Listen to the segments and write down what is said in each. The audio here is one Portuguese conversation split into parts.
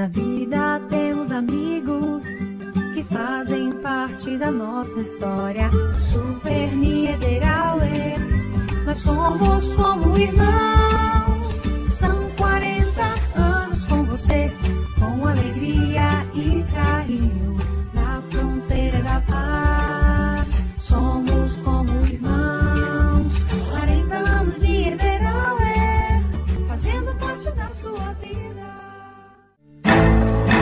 Na vida temos amigos que fazem parte da nossa história. Super Niederauer, nós somos como irmãos.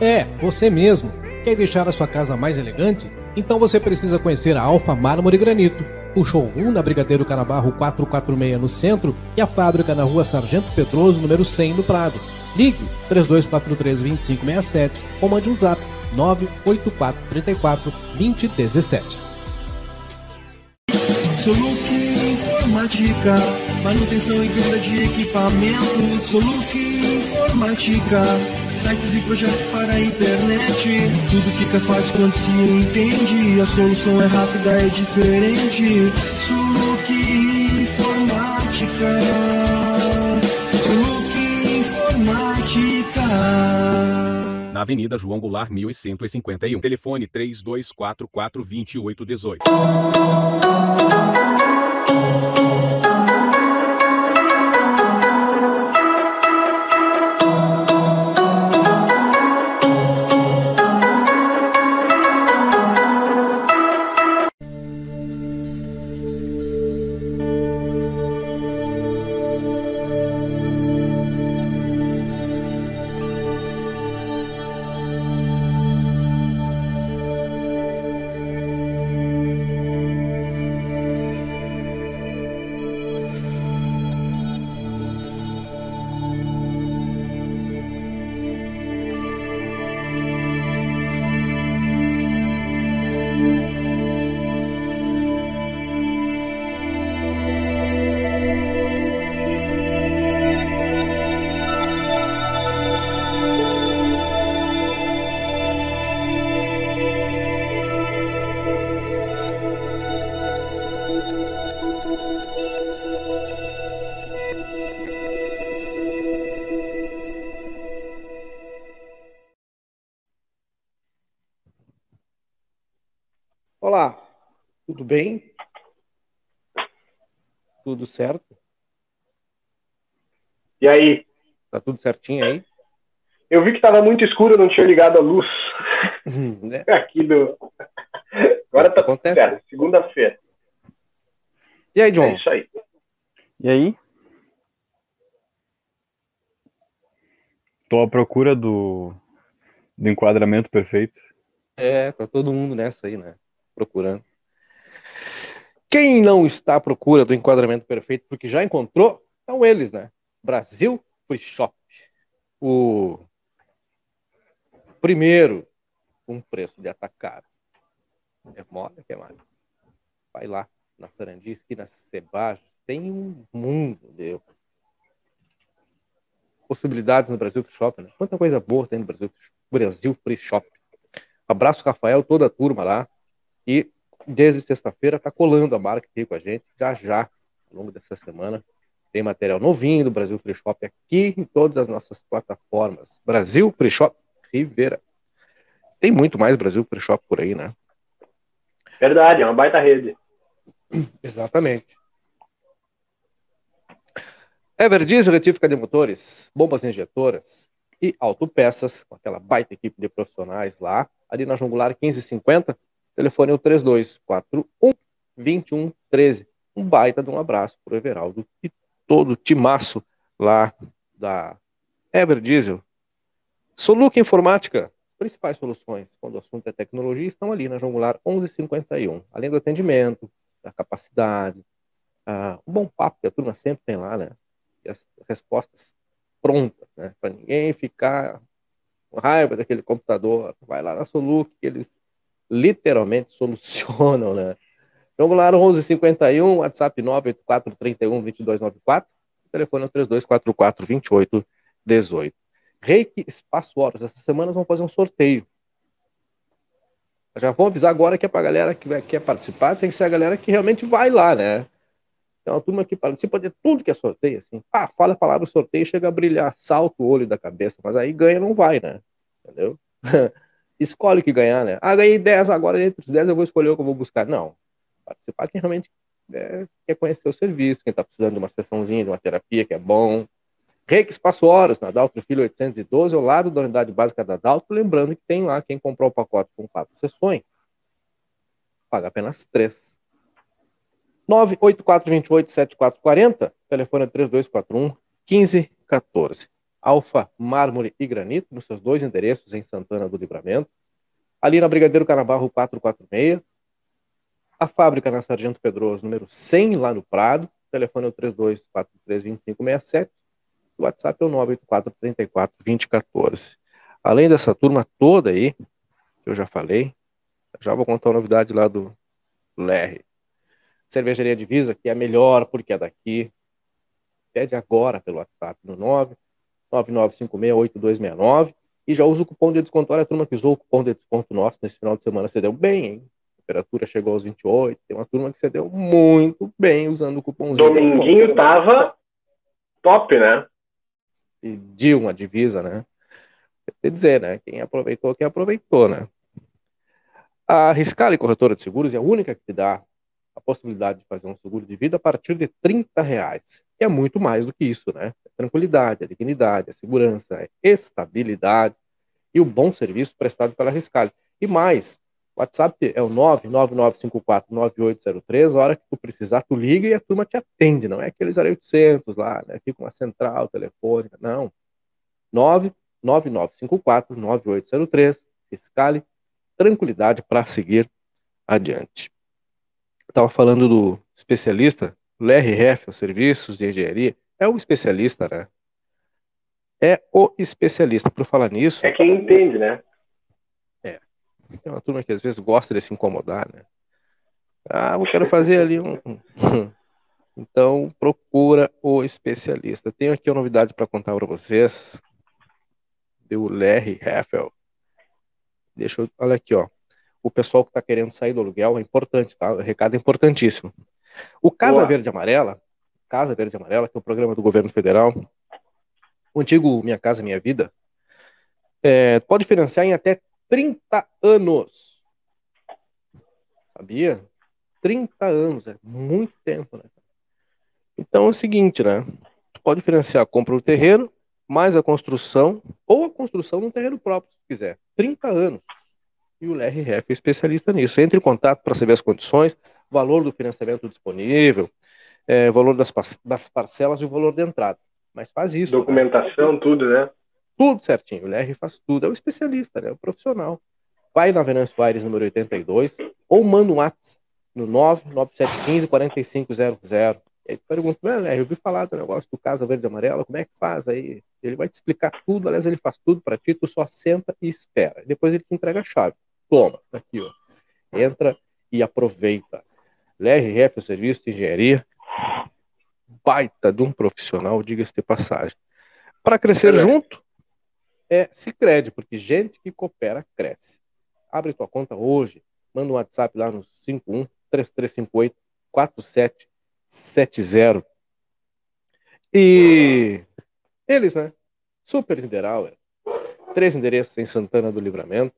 É, você mesmo. Quer deixar a sua casa mais elegante? Então você precisa conhecer a Alfa Mármore Granito. O showroom na Brigadeiro Canabarro 446 no centro e a fábrica na rua Sargento Pedroso, número 100 no Prado. Ligue 3243-2567 ou mande um zap 98434 2017. Soluc Informática, manutenção e venda de equipamentos. Soluc Informática, sites e projetos para a internet. Tudo fica fácil quando se entende. A solução é rápida, é diferente. Soluc Informática. Soluc Informática. Na Avenida João Goulart, 1151. Telefone 3244 2818. Tudo bem? Tudo certo? E aí? Tá tudo certinho aí? Eu vi que estava muito escuro, eu não tinha ligado a luz. né? Aqui do. Agora tá tudo Acontece. certo. Segunda-feira. E aí, É John? isso aí. E aí? Tô à procura do, do enquadramento perfeito. É, tá todo mundo nessa aí, né? Procurando. Quem não está à procura do enquadramento perfeito, porque já encontrou, são eles, né? Brasil Free Shop. O primeiro com preço de atacado. É mole, que é mais. Vai lá na Sarandi, esquina Sebajos, tem um mundo de possibilidades no Brasil Free Shop, né? Quanta coisa boa tem no Brasil Free Shop. Abraço, Rafael, toda a turma lá. E desde sexta-feira tá colando a marca aqui com a gente. Já já, ao longo dessa semana, tem material novinho do Brasil Free Shop aqui em todas as nossas plataformas. Brasil Free Shop Rivera. Tem muito mais Brasil Free Shop por aí, né? Verdade, é uma baita rede. Exatamente. Everdiesel, retífica de motores, bombas injetoras e autopeças, com aquela baita equipe de profissionais lá, ali na Jungular 1550, telefone é o 3241 2113. Um baita de um abraço pro Everaldo e todo o timaço lá da Everdiesel. Soluca Informática, principais soluções quando o assunto é tecnologia estão ali na Jungular 1151. Além do atendimento, da capacidade, ah, um bom papo que a turma sempre tem lá, né? E as respostas prontas, né? Para ninguém ficar com raiva daquele computador. Vai lá na Soluc, eles literalmente solucionam, né? Jungular 1151, WhatsApp 984312294, telefone é o 32442818. Reiki Espaço Horas, essas semanas vão fazer um sorteio. Já vou avisar agora que é pra galera que quer participar, tem que ser a galera que realmente vai lá, né? Tem uma turma que participa de tudo que é sorteio, assim. Ah, fala a palavra sorteio, chega a brilhar, salta o olho da cabeça, mas aí ganha não vai, né? Entendeu? Escolhe o que ganhar, né? Ah, ganhei 10 agora, entre os 10 eu vou escolher o que eu vou buscar. Não. Participar quem realmente é, quer conhecer o serviço, quem tá precisando de uma sessãozinha, de uma terapia que é bom. Reiki Espaço Horas, na Daltro Filho 812, ao lado da unidade básica da Daltro, lembrando que tem lá quem comprou o pacote com quatro sessões, paga apenas três. 984287440, telefone é 3241 1514. Alfa, mármore e granito, nos seus dois endereços em Santana do Livramento. Ali na Brigadeiro Canabarro 446. A fábrica na Sargento Pedroso, número 100, lá no Prado. Telefone é o 32432567. O WhatsApp é o 984342014. Além dessa turma toda aí, que eu já falei, já vou contar uma novidade lá do LR. Cervejaria Divisa, que é a melhor porque é daqui. Pede agora pelo WhatsApp no 999568269 e já usa o cupom de desconto. Olha a turma que usou o cupom de desconto nosso nesse final de semana, você deu bem, hein? A temperatura chegou aos 28. Tem uma turma que você deu muito bem usando o cupomzinho. de. Dominguinho tava top, né? pediu uma divisa, né? Quer dizer, né? Quem aproveitou, quem aproveitou, né? A Riscale Corretora de Seguros é a única que te dá a possibilidade de fazer um seguro de vida a partir de 30 reais. Que é muito mais do que isso, né? Tranquilidade, é dignidade, é segurança, é estabilidade e o bom serviço prestado pela Riscale. E mais, o WhatsApp é o 999549803, a hora que tu precisar, tu liga e a turma te atende, não é aqueles 0800 lá, né? Fica uma central telefônica, não. 999549803, Fiscale, tranquilidade para seguir adiante. Estava falando do especialista, Larry Heffel, Serviços de Engenharia, é o especialista, né? É o especialista. Por falar nisso, É quem entende, né? tem uma turma que às vezes gosta de se incomodar, né? Ah, eu quero fazer ali um. Então, procura o especialista. Tenho aqui uma novidade para contar para vocês. Do Larry Heffel. Deixa eu. Olha aqui, ó. O pessoal que está querendo sair do aluguel é importante, tá? O recado é importantíssimo. O Casa Boa. Verde e Amarela, Casa Verde e Amarela, que é um programa do governo federal, o antigo Minha Casa Minha Vida, é, pode financiar em até 30 anos. Sabia? 30 anos, é muito tempo, né? Então é o seguinte, né? Tu pode financiar a compra do terreno, mais a construção, ou a construção num terreno próprio, se quiser. 30 anos. E o LRF é especialista nisso. Entre em contato para saber as condições, valor do financiamento disponível, é, valor das, das parcelas e o valor de entrada. Mas faz isso. Documentação, né? tudo, né? Tudo certinho. O LR faz tudo. É o especialista, né? É o profissional. Vai na Venâncio Aires, número 82, ou manda um WhatsApp no 99715 4500. E aí tu pergunta, LR, eu ouvi falar do negócio do Casa Verde e Amarela, como é que faz aí? Ele vai te explicar tudo, aliás, ele faz tudo para ti, tu só senta e espera. Depois ele te entrega a chave. Toma, tá aqui, ó. Entra e aproveita. LRF, o serviço de engenharia, baita de um profissional, diga-se de passagem. Para crescer é. junto, é Cicred, porque gente que coopera, cresce. Abre tua conta hoje, manda um WhatsApp lá no 51 3358 4770. E eles, né? Super Niederauer. Três endereços em Santana do Livramento.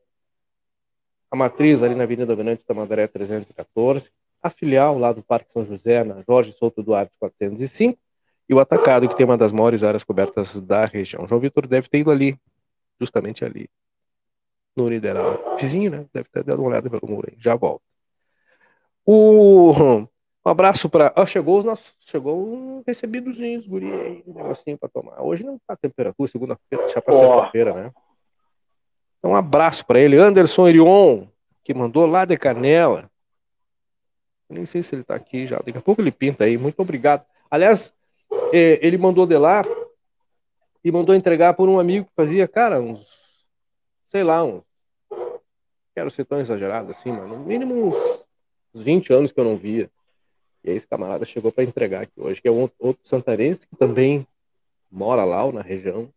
A matriz ali na Avenida Venante Tamandaré 314 a filial lá do Parque São José, na Jorge Souto Duarte 405, e o atacado, que tem uma das maiores áreas cobertas da região. João Vitor deve ter ido ali, justamente ali, no Nideral. Vizinho, né? Deve ter dado uma olhada pelo muro aí. Já volta. O... Um abraço para. Ah, chegou os nossos. Chegou um recebidozinhos, guri aí, um negocinho para tomar. Hoje não tá a temperatura, segunda-feira, já para sexta-feira, né? Então, um abraço para ele. Anderson Erion, que mandou lá de Canela. Eu nem sei se ele está aqui já. Daqui a pouco ele pinta aí. Muito obrigado. Aliás, é, ele mandou de lá e mandou entregar por um amigo que fazia, cara, uns. Sei lá, uns. Quero ser tão exagerado assim, mano. No mínimo uns, uns 20 anos que eu não via. E aí esse camarada chegou para entregar aqui hoje, que é um outro santarense que também mora lá na região.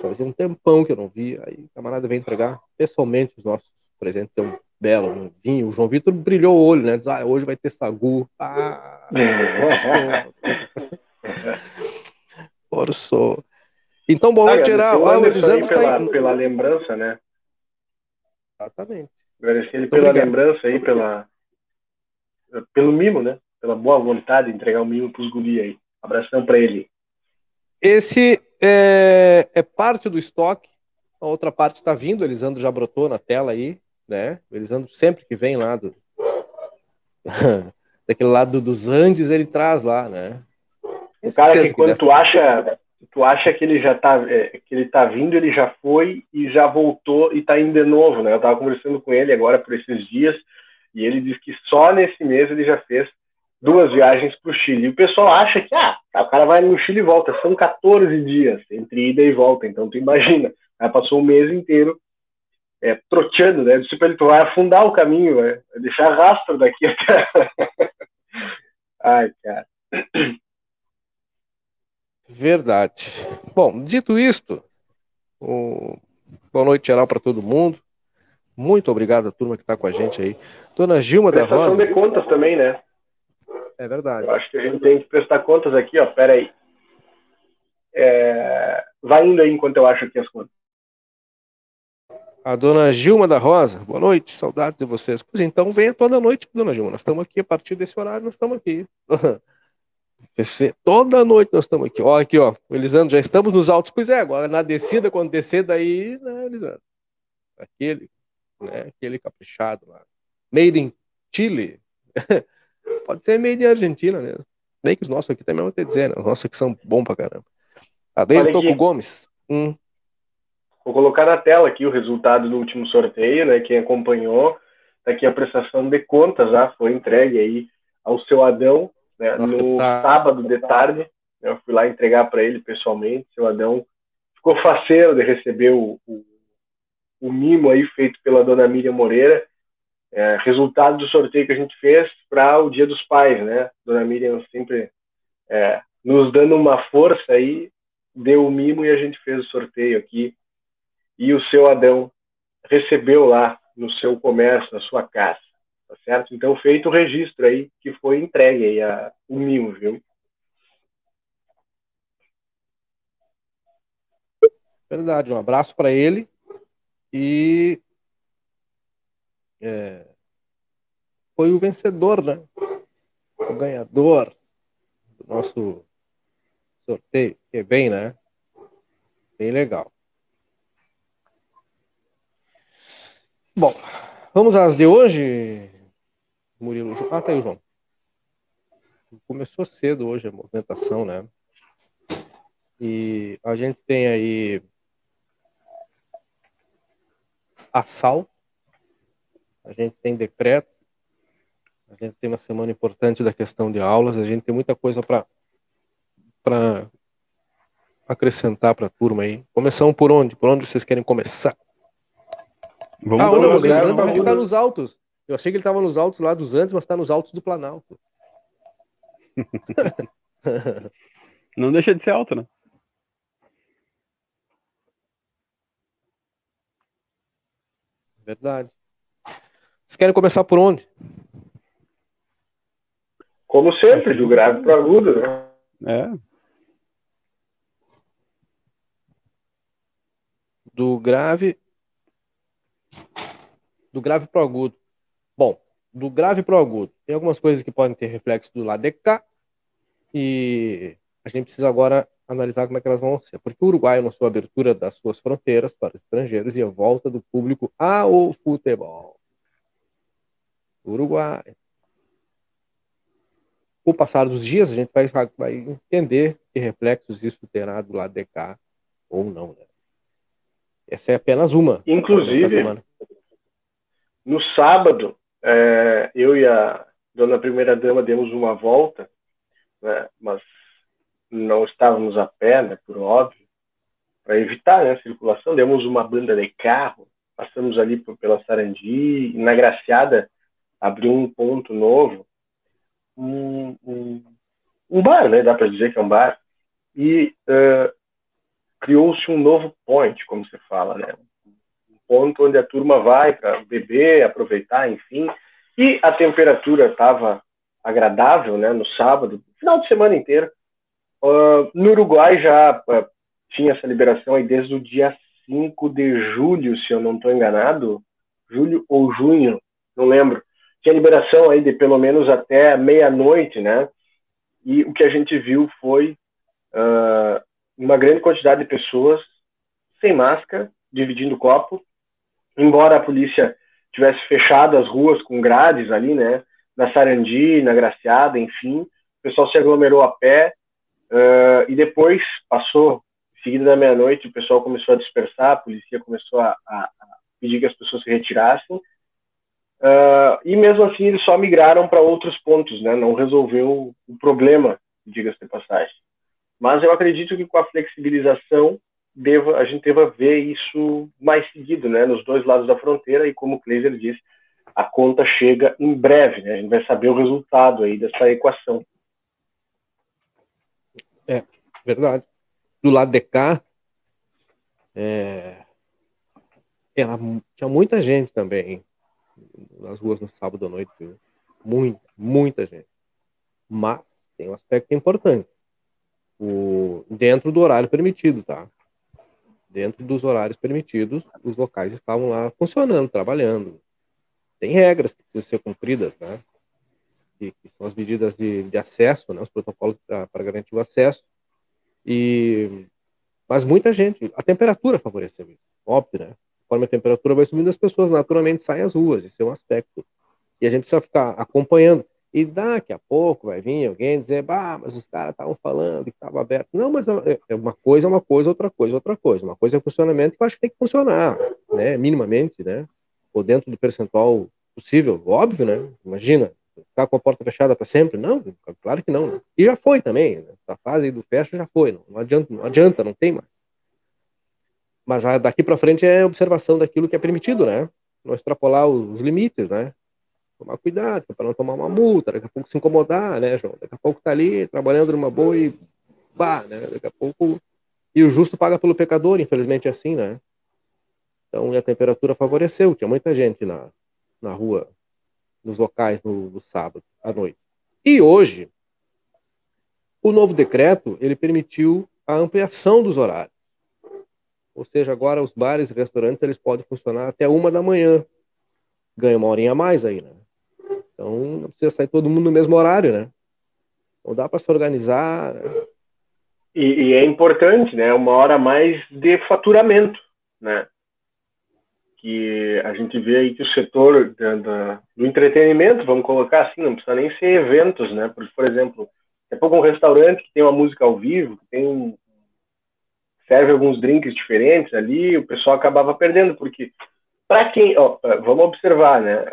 Fazia um tempão que eu não via. Aí o camarada veio entregar pessoalmente os nossos presentes. Um belo, vinho. O João Vitor brilhou o olho, né? Diz, ah, hoje vai ter sagu. Ah, Forçou. Então, boa noite, geral. Ah, o Elisandro pela, tá pela lembrança, né? Exatamente. Agradecer ele pela Obrigado. lembrança aí, pela, pelo mimo, né? Pela boa vontade de entregar o mimo pros guri aí. Abração para ele. Esse é, é, parte do estoque. A outra parte está vindo, Elisandro já brotou na tela aí né? Eles andam sempre que vem lá do daquele lado dos Andes, ele traz lá, né? O cara que quando tu acha, tu acha que ele já tá, é, que ele tá vindo, ele já foi e já voltou e tá indo de novo, né? Eu tava conversando com ele agora por esses dias e ele disse que só nesse mês ele já fez duas viagens para o Chile. E o pessoal acha que ah, o cara vai no Chile e volta. São 14 dias entre ida e volta. Então tu imagina, aí passou um mês inteiro é, troteando, né? Tipo, ele vai afundar o caminho, vai deixar rastro daqui até. Ai, cara. Verdade. Bom, dito isto, o... boa noite geral para todo mundo. Muito obrigado a turma que está com a gente aí. Dona Gilma da Rosa. de contas também, né? É verdade. Eu acho que a gente tem que prestar contas aqui, ó. Pera aí. É... Vai indo aí enquanto eu acho aqui as contas a dona Gilma da Rosa. Boa noite, saudades de vocês. Pois então, venha toda noite, dona Gilma. Nós estamos aqui a partir desse horário, nós estamos aqui. toda noite nós estamos aqui. Olha aqui, ó. Elisandro, já estamos nos altos. Pois é, agora na descida, quando descer daí, né, Elisandro? Aquele, né, aquele caprichado lá. Made in Chile. Pode ser made in Argentina mesmo. Nem que os nossos aqui também vão ter dizer, né? Os nossos aqui são bons pra caramba. Adeiro Toco Gomes. Hum. Vou colocar na tela aqui o resultado do último sorteio, né? Quem acompanhou, tá aqui a prestação de contas já foi entregue aí ao seu Adão, né, no tá. sábado de tarde. Né, eu fui lá entregar para ele pessoalmente. Seu Adão ficou faceiro de receber o, o, o mimo aí feito pela dona Miriam Moreira. É, resultado do sorteio que a gente fez para o Dia dos Pais, né? Dona Miriam sempre é, nos dando uma força aí, deu o mimo e a gente fez o sorteio aqui e o seu Adão recebeu lá no seu comércio, na sua casa, tá certo? Então, feito o registro aí, que foi entregue aí a, o mimo, viu? Verdade, um abraço para ele e é, foi o vencedor, né? O ganhador do nosso sorteio, que é bem, né? Bem legal. Bom, vamos às de hoje, Murilo. Ah, tá aí o João. Começou cedo hoje a movimentação, né? E a gente tem aí assalto, a gente tem decreto, a gente tem uma semana importante da questão de aulas, a gente tem muita coisa para acrescentar para a turma aí. Começamos por onde? Por onde vocês querem começar? Vamos ah, não, lembrando para ficar nos altos. Eu achei que ele estava nos altos lá dos Andes, mas está nos altos do Planalto. não deixa de ser alto, né? Verdade. Vocês querem começar por onde? Como sempre, do grave para agudo, né? É. Do grave. Do grave para agudo. Bom, do grave para agudo. Tem algumas coisas que podem ter reflexo do lado de cá. E a gente precisa agora analisar como é que elas vão ser. Porque o Uruguai anunciou a abertura das suas fronteiras para os estrangeiros e a volta do público ao futebol. Uruguai. Com o passar dos dias, a gente vai, vai entender que reflexos isso terá do lado de cá ou não. Né? Essa é apenas uma. Inclusive, no sábado, é, eu e a dona primeira-dama demos uma volta, né, mas não estávamos a pé, né, por óbvio, para evitar né, a circulação. Demos uma banda de carro, passamos ali pela Sarandi, e na Graciada abriu um ponto novo, um, um, um bar, né, dá para dizer que é um bar, e uh, criou-se um novo point, como se fala, né, um ponto onde a turma vai para beber, aproveitar, enfim, e a temperatura estava agradável, né, no sábado, final de semana inteiro, Uh, no Uruguai já uh, tinha essa liberação aí desde o dia 5 de julho, se eu não estou enganado, julho ou junho, não lembro. Tinha liberação aí de pelo menos até meia-noite, né? E o que a gente viu foi uh, uma grande quantidade de pessoas sem máscara, dividindo o copo, embora a polícia tivesse fechado as ruas com grades ali, né? Na Sarandi, na Graciada, enfim, o pessoal se aglomerou a pé, Uh, e depois passou, seguida da meia-noite, o pessoal começou a dispersar, a polícia começou a, a, a pedir que as pessoas se retirassem. Uh, e mesmo assim, eles só migraram para outros pontos, né? Não resolveu o problema, diga-se de passagem. Mas eu acredito que com a flexibilização, deva, a gente deva ver isso mais seguido, né? Nos dois lados da fronteira. E como o Kleiser disse, a conta chega em breve, né? A gente vai saber o resultado aí dessa equação. É, verdade. Do lado de cá, é, era, tinha muita gente também nas ruas no sábado à noite. Viu? Muita, muita gente. Mas tem um aspecto importante. O, dentro do horário permitido, tá? Dentro dos horários permitidos, os locais estavam lá funcionando, trabalhando. Tem regras que precisam ser cumpridas, né? que, que são as medidas de, de acesso, né, os protocolos para garantir o acesso. E mas muita gente, a temperatura favoreceu isso, óbvio, né? Conforme a temperatura vai subindo, as pessoas naturalmente saem às ruas, esse é um aspecto. E a gente precisa ficar acompanhando. E daqui a pouco vai vir alguém dizer, bah, mas os caras estavam falando que estava aberto. Não, mas é, é uma coisa, é uma coisa, outra coisa, outra coisa. Uma coisa é funcionamento que eu acho que tem que funcionar, né? Minimamente, né? Ou dentro do percentual possível, óbvio, né? Imagina, ficar com a porta fechada para sempre? Não, claro que não. Né? E já foi também. Né? A fase do fecha já foi. Não, não, adianta, não adianta, não tem mais. Mas daqui para frente é observação daquilo que é permitido, né? Não extrapolar os limites, né? Tomar cuidado para não tomar uma multa, daqui a pouco se incomodar, né, João? Daqui a pouco tá ali trabalhando numa boa e bah, né? Daqui a pouco e o justo paga pelo pecador, infelizmente é assim, né? Então a temperatura favoreceu, tinha muita gente na, na rua nos locais no, no sábado à noite. E hoje, o novo decreto ele permitiu a ampliação dos horários. Ou seja, agora os bares e restaurantes eles podem funcionar até uma da manhã. Ganha uma horinha a mais aí, né? Então não precisa sair todo mundo no mesmo horário, né? Não dá para se organizar. Né? E, e, é importante, né? Uma hora a mais de faturamento, né? que a gente vê aí que o setor da, da, do entretenimento, vamos colocar assim, não precisa nem ser eventos, né? Por, por exemplo, é pouco um restaurante que tem uma música ao vivo, que tem um, serve alguns drinks diferentes ali, o pessoal acabava perdendo, porque para quem, ó, vamos observar, né?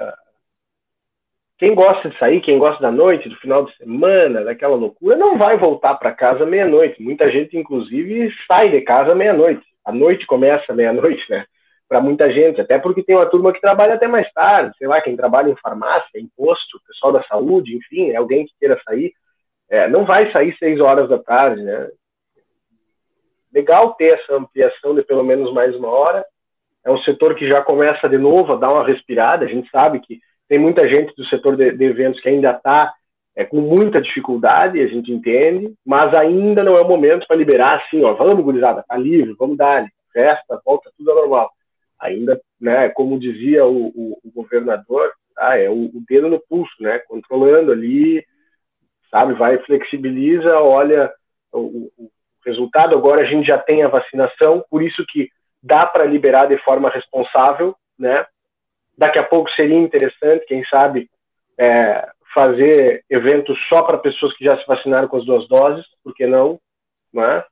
Quem gosta de sair, quem gosta da noite, do final de semana, daquela loucura, não vai voltar para casa meia-noite. Muita gente, inclusive, sai de casa meia-noite. A noite começa meia-noite, né? Para muita gente, até porque tem uma turma que trabalha até mais tarde, sei lá, quem trabalha em farmácia, imposto, pessoal da saúde, enfim, é alguém que queira sair, é, não vai sair seis horas da tarde, né? Legal ter essa ampliação de pelo menos mais uma hora. É um setor que já começa de novo a dar uma respirada. A gente sabe que tem muita gente do setor de, de eventos que ainda está é, com muita dificuldade, a gente entende, mas ainda não é o momento para liberar assim, ó, vamos, gurizada, tá livre, vamos dar festa, volta tudo ao normal. Ainda, né, como dizia o, o, o governador, tá, é o, o, dedo no pulso, né, controlando ali, sabe, vai, flexibiliza, olha o, o resultado, agora a gente já tem a vacinação, por isso que dá para liberar de forma responsável, né, Daqui a pouco seria interessante, quem sabe, é, fazer eventos só para pessoas que já se vacinaram com as duas doses, por que não? não é?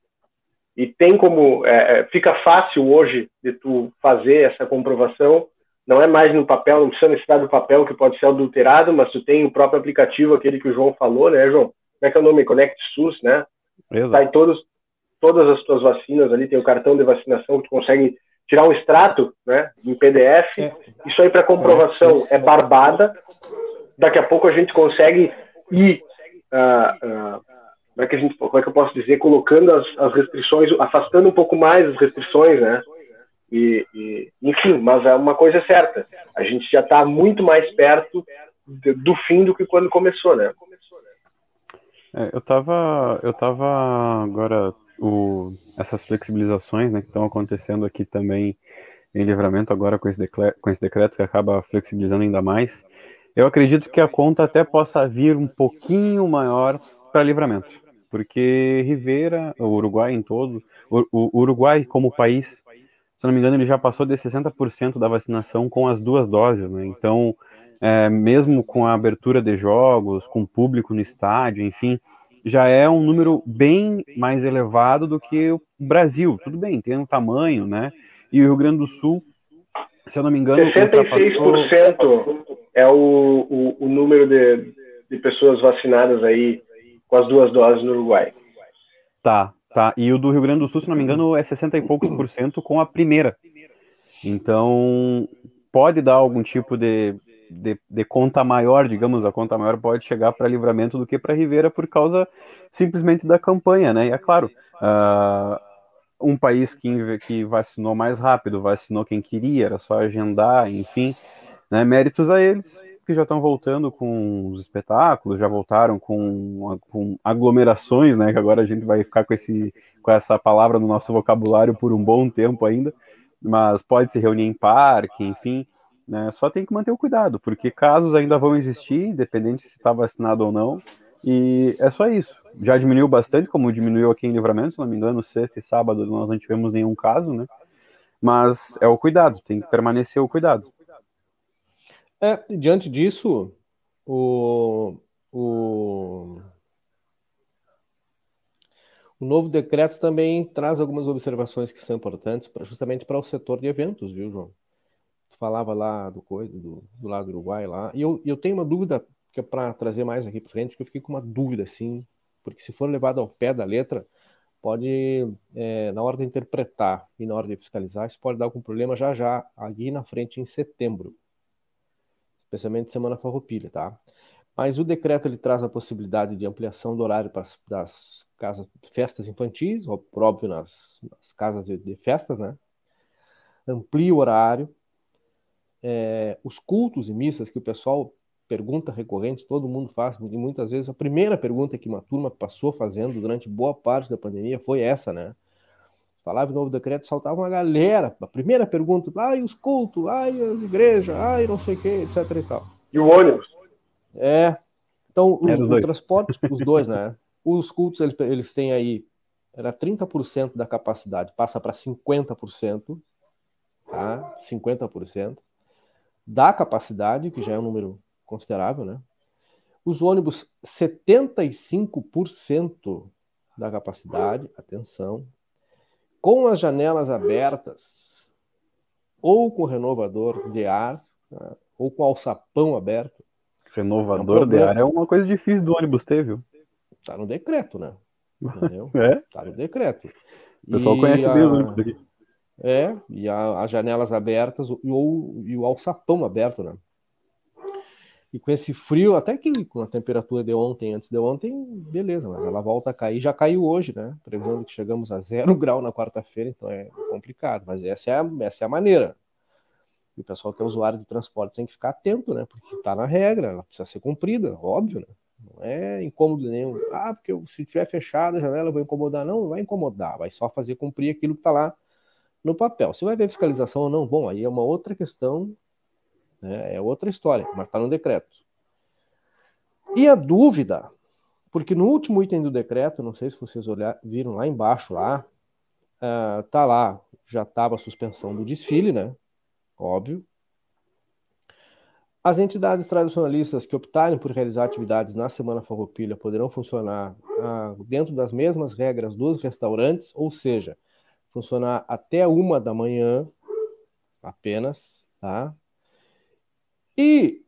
E tem como, é, é, fica fácil hoje de tu fazer essa comprovação, não é mais no papel, não precisa necessitar do papel que pode ser adulterado, mas tu tem o próprio aplicativo, aquele que o João falou, né, João? Como é que é o nome? Connect SUS, né? Exato. Sai todos, todas as tuas vacinas ali, tem o cartão de vacinação que tu consegue tirar um extrato né, em PDF. É. Isso aí para comprovação é barbada. Daqui a pouco a gente consegue ir. Uh, uh, como, é que a gente, como é que eu posso dizer? Colocando as, as restrições, afastando um pouco mais as restrições, né? E, e, enfim, mas é uma coisa certa. A gente já está muito mais perto do fim do que quando começou, né? É, eu estava eu tava agora o, essas flexibilizações né, que estão acontecendo aqui também em livramento agora com esse, com esse decreto que acaba flexibilizando ainda mais, eu acredito que a conta até possa vir um pouquinho maior para livramento, porque Rivera, o Uruguai em todo, o, o Uruguai como país, se não me engano, ele já passou de 60% da vacinação com as duas doses, né? Então, é, mesmo com a abertura de jogos, com público no estádio, enfim, já é um número bem mais elevado do que o Brasil. Tudo bem, tem um tamanho, né? E o Rio Grande do Sul, se eu não me engano, 66% é o, o, o número de, de pessoas vacinadas aí com as duas doses no Uruguai. Tá, tá. E o do Rio Grande do Sul, se não me engano, é 60 e poucos por cento com a primeira. Então, pode dar algum tipo de de, de, conta maior, digamos, a conta maior pode chegar para livramento do que para Rivera por causa simplesmente da campanha, né? E é claro, uh, um país que, que vacinou mais rápido, vacinou quem queria, era só agendar, enfim, né? Méritos a eles que já estão voltando com os espetáculos, já voltaram com, com aglomerações, né? Que agora a gente vai ficar com, esse, com essa palavra no nosso vocabulário por um bom tempo ainda, mas pode se reunir em parque, enfim. Né? Só tem que manter o cuidado, porque casos ainda vão existir, independente se está vacinado ou não. E é só isso. Já diminuiu bastante, como diminuiu aqui em Livramento, se não me engano, sexta e sábado nós não tivemos nenhum caso, né? Mas é o cuidado, tem que permanecer o cuidado. É, diante disso, o, o, o novo decreto também traz algumas observações que são importantes pra, justamente para o setor de eventos, viu, João? Falava lá do coisa, do, do lado do Uruguai lá. E eu, eu tenho uma dúvida que é para trazer mais aqui para frente, que eu fiquei com uma dúvida assim, porque se for levado ao pé da letra, pode, é, na hora de interpretar e na hora de fiscalizar, isso pode dar algum problema já já, ali na frente em setembro, especialmente semana farroupilha, tá? Mas o decreto ele traz a possibilidade de ampliação do horário para das casas, festas infantis, por óbvio nas, nas casas de, de festas, né? Amplia o horário, é, os cultos e missas que o pessoal pergunta recorrente, todo mundo faz, e muitas vezes a primeira pergunta que uma turma passou fazendo durante boa parte da pandemia foi essa, né? Falava o novo decreto, saltava uma galera. A primeira pergunta, ai, os cultos, ai, as igrejas, ai, não sei o que, etc e tal. E o ônibus? É. Então, os, é o transporte, os dois, né? Os cultos, eles, eles têm aí, era 30% da capacidade, passa para 50%, tá? 50% da capacidade, que já é um número considerável, né? Os ônibus, 75% da capacidade, atenção, com as janelas abertas, ou com renovador de ar, né? ou com alçapão aberto. Renovador é um de ar é uma coisa difícil do ônibus ter, viu? Tá no decreto, né? Entendeu? é? Tá no decreto. O pessoal e conhece a... bem os ônibus daqui. É, e a, as janelas abertas e o, e o alçapão aberto, né? E com esse frio, até que com a temperatura de ontem, antes de ontem, beleza, mas ela volta a cair, já caiu hoje, né? Previsando que chegamos a zero grau na quarta-feira, então é complicado, mas essa é a, essa é a maneira. E o pessoal que é usuário de transporte tem que ficar atento, né? Porque está na regra, ela precisa ser cumprida, óbvio, né? Não é incômodo nenhum. Ah, porque se tiver fechada a janela, eu vou incomodar. Não, não vai incomodar, vai só fazer cumprir aquilo que está lá no papel. Se vai ver fiscalização ou não, bom, aí é uma outra questão né? É outra história, mas está no decreto. E a dúvida, porque no último item do decreto, não sei se vocês olhar, viram lá embaixo, lá, uh, tá lá, já estava a suspensão do desfile, né? Óbvio. As entidades tradicionalistas que optarem por realizar atividades na Semana Farroupilha poderão funcionar uh, dentro das mesmas regras dos restaurantes, ou seja, funcionar até uma da manhã apenas, tá? E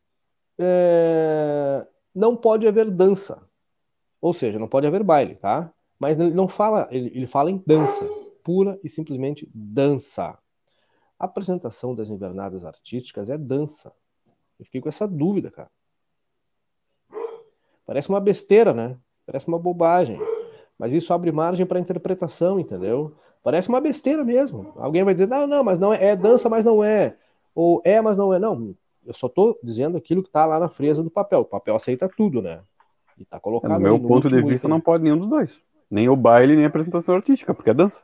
é, não pode haver dança. Ou seja, não pode haver baile, tá? Mas ele não fala, ele, ele fala em dança, pura e simplesmente dança. A apresentação das invernadas artísticas é dança. Eu fiquei com essa dúvida, cara. Parece uma besteira, né? Parece uma bobagem. Mas isso abre margem para interpretação, entendeu? Parece uma besteira mesmo. Alguém vai dizer, não, não, mas não é, é dança, mas não é. Ou é, mas não é. Não, eu só estou dizendo aquilo que está lá na fresa do papel. O papel aceita tudo, né? E tá colocado. No meu no ponto de vista, item. não pode nenhum dos dois. Nem o baile, nem a apresentação artística, porque é dança.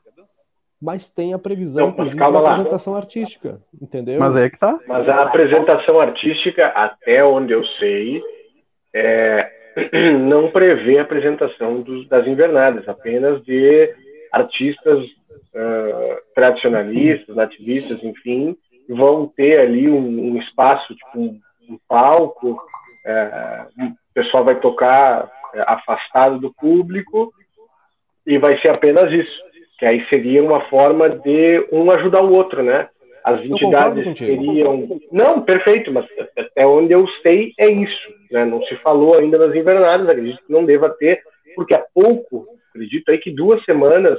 Mas tem a previsão não, de apresentação artística, entendeu? Mas é que tá. Mas a apresentação artística, até onde eu sei, é, não prevê a apresentação dos, das invernadas, apenas de artistas uh, tradicionalistas, nativistas, enfim, vão ter ali um, um espaço, tipo um, um palco, é, o pessoal vai tocar é, afastado do público e vai ser apenas isso. Que aí seria uma forma de um ajudar o outro, né? As entidades teriam. Não, perfeito, mas até onde eu sei é isso. Né? Não se falou ainda das invernadas, acredito que não deva ter, porque há pouco, acredito aí que duas semanas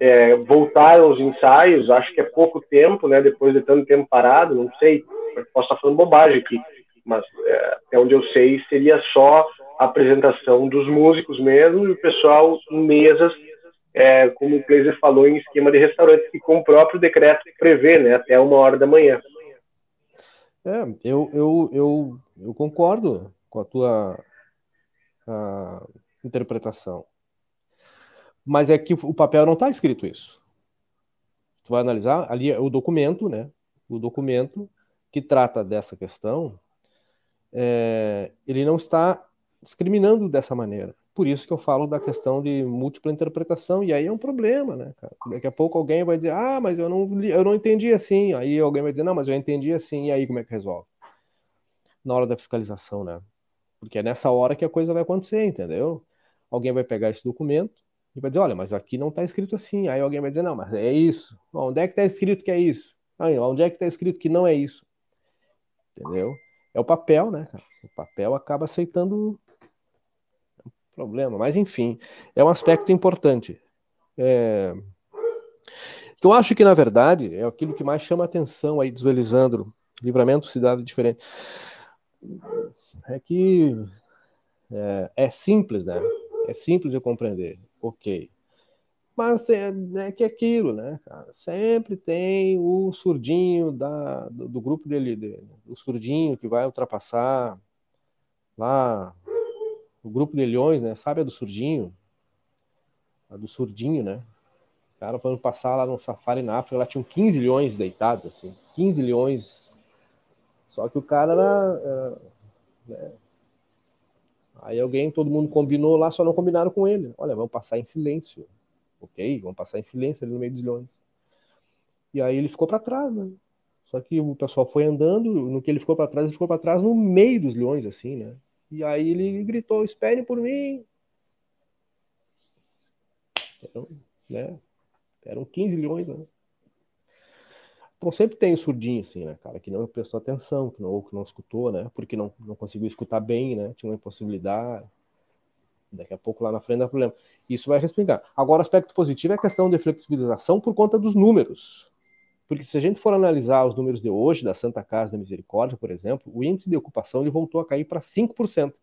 é, voltaram os ensaios, acho que é pouco tempo, né? Depois de tanto tempo parado, não sei, posso estar falando bobagem aqui, mas é, até onde eu sei seria só a apresentação dos músicos mesmo e o pessoal em mesas, é, como o Kleiser falou, em esquema de restaurante, que com o próprio decreto prevê, né? Até uma hora da manhã. É, eu, eu, eu, eu concordo com a tua a interpretação. Mas é que o papel não está escrito isso. Tu vai analisar ali é o documento, né? O documento que trata dessa questão, é, ele não está discriminando dessa maneira. Por isso que eu falo da questão de múltipla interpretação, e aí é um problema, né, cara? Daqui a pouco alguém vai dizer, ah, mas eu não, eu não entendi assim. Aí alguém vai dizer, não, mas eu entendi assim, e aí como é que resolve? Na hora da fiscalização, né? Porque é nessa hora que a coisa vai acontecer, entendeu? Alguém vai pegar esse documento, e vai dizer, olha, mas aqui não está escrito assim. Aí alguém vai dizer, não, mas é isso. Onde é que está escrito que é isso? Aí, onde é que está escrito que não é isso? Entendeu? É o papel, né? O papel acaba aceitando o problema. Mas, enfim, é um aspecto importante. É... Então, acho que, na verdade, é aquilo que mais chama atenção aí do Elisandro, livramento cidade diferente. É que é, é simples, né? É simples de compreender ok. Mas é, é que é aquilo, né, cara? Sempre tem o surdinho da, do, do grupo dele, dele, o surdinho que vai ultrapassar lá o grupo de leões, né? Sabe a do surdinho? A do surdinho, né? O cara foi passar lá no safari na África, lá tinham 15 leões deitados, assim, 15 leões. Só que o cara era, era né? Aí alguém, todo mundo combinou lá, só não combinaram com ele. Olha, vamos passar em silêncio. Ok? Vamos passar em silêncio ali no meio dos leões. E aí ele ficou para trás, né? Só que o pessoal foi andando, no que ele ficou para trás, ele ficou para trás no meio dos leões, assim, né? E aí ele gritou: esperem por mim. Então, né? Eram 15 leões, né? Então sempre tem o surdinho, assim, né, cara, que não prestou atenção, que não, ou que não escutou, né? Porque não, não conseguiu escutar bem, né? Tinha uma impossibilidade. Daqui a pouco lá na frente dá problema. Isso vai respingar. Agora, o aspecto positivo é a questão de flexibilização por conta dos números. Porque se a gente for analisar os números de hoje da Santa Casa da Misericórdia, por exemplo, o índice de ocupação ele voltou a cair para 5%.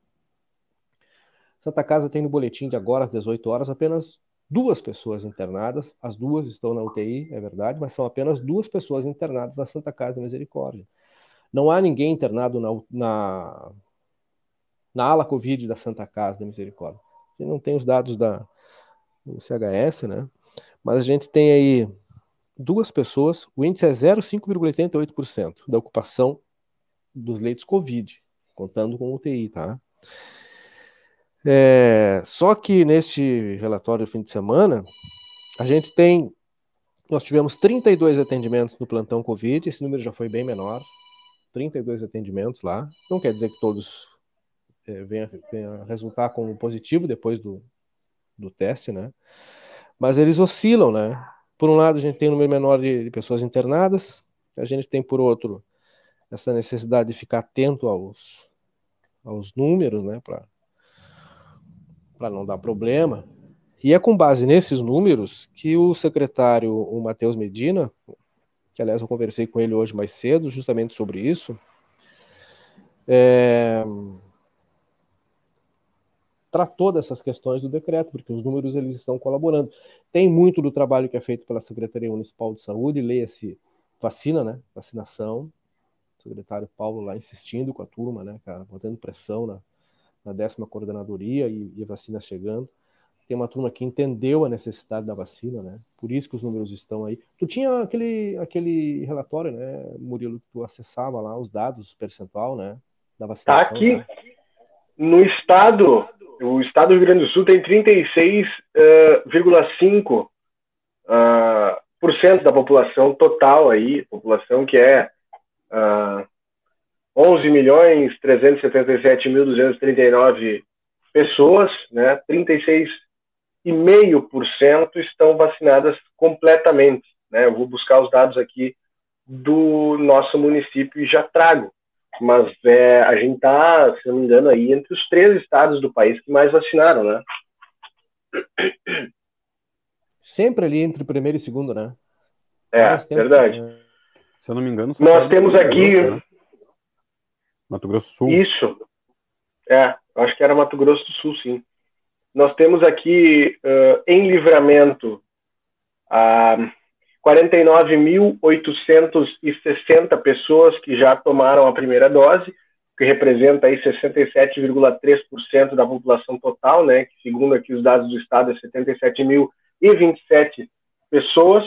Santa Casa tem no boletim de agora às 18 horas apenas duas pessoas internadas, as duas estão na UTI, é verdade, mas são apenas duas pessoas internadas na Santa Casa da Misericórdia. Não há ninguém internado na, na, na ala Covid da Santa Casa da Misericórdia. A gente não tem os dados da do CHS, né? Mas a gente tem aí duas pessoas, o índice é 0,5,88% da ocupação dos leitos Covid, contando com UTI, tá? É, só que neste relatório do fim de semana, a gente tem. Nós tivemos 32 atendimentos no plantão Covid, esse número já foi bem menor. 32 atendimentos lá. Não quer dizer que todos é, venham, venham resultar como positivo depois do, do teste, né? Mas eles oscilam, né? Por um lado, a gente tem um número menor de, de pessoas internadas, a gente tem, por outro, essa necessidade de ficar atento aos, aos números, né? Para para não dar problema. E é com base nesses números que o secretário, o Matheus Medina, que aliás eu conversei com ele hoje mais cedo, justamente sobre isso, é, tratou dessas questões do decreto, porque os números eles estão colaborando. Tem muito do trabalho que é feito pela Secretaria Municipal de Saúde, leia-se vacina, né? Vacinação. O secretário Paulo lá insistindo com a turma, né, cara, botando pressão na, na décima coordenadoria e, e a vacina chegando. Tem uma turma que entendeu a necessidade da vacina, né? Por isso que os números estão aí. Tu tinha aquele, aquele relatório, né, Murilo, que tu acessava lá os dados percentual, né, da vacinação. Tá aqui. Né? No estado, o estado do Rio Grande do Sul tem 36,5% uh, uh, por cento da população total aí, população que é uh, 11 milhões 377 mil 239 pessoas, né? 36,5% estão vacinadas completamente, né? Eu vou buscar os dados aqui do nosso município e já trago. Mas é, a gente está, se não me engano, aí entre os três estados do país que mais vacinaram, né? Sempre ali entre primeiro e segundo, né? É, verdade. Se eu não me engano, nós temos aqui. né? Mato Grosso do Sul. Isso. É, acho que era Mato Grosso do Sul, sim. Nós temos aqui uh, em livramento uh, 49.860 pessoas que já tomaram a primeira dose, que representa aí 67,3% da população total, né? Que segundo aqui os dados do estado é 77.027 pessoas.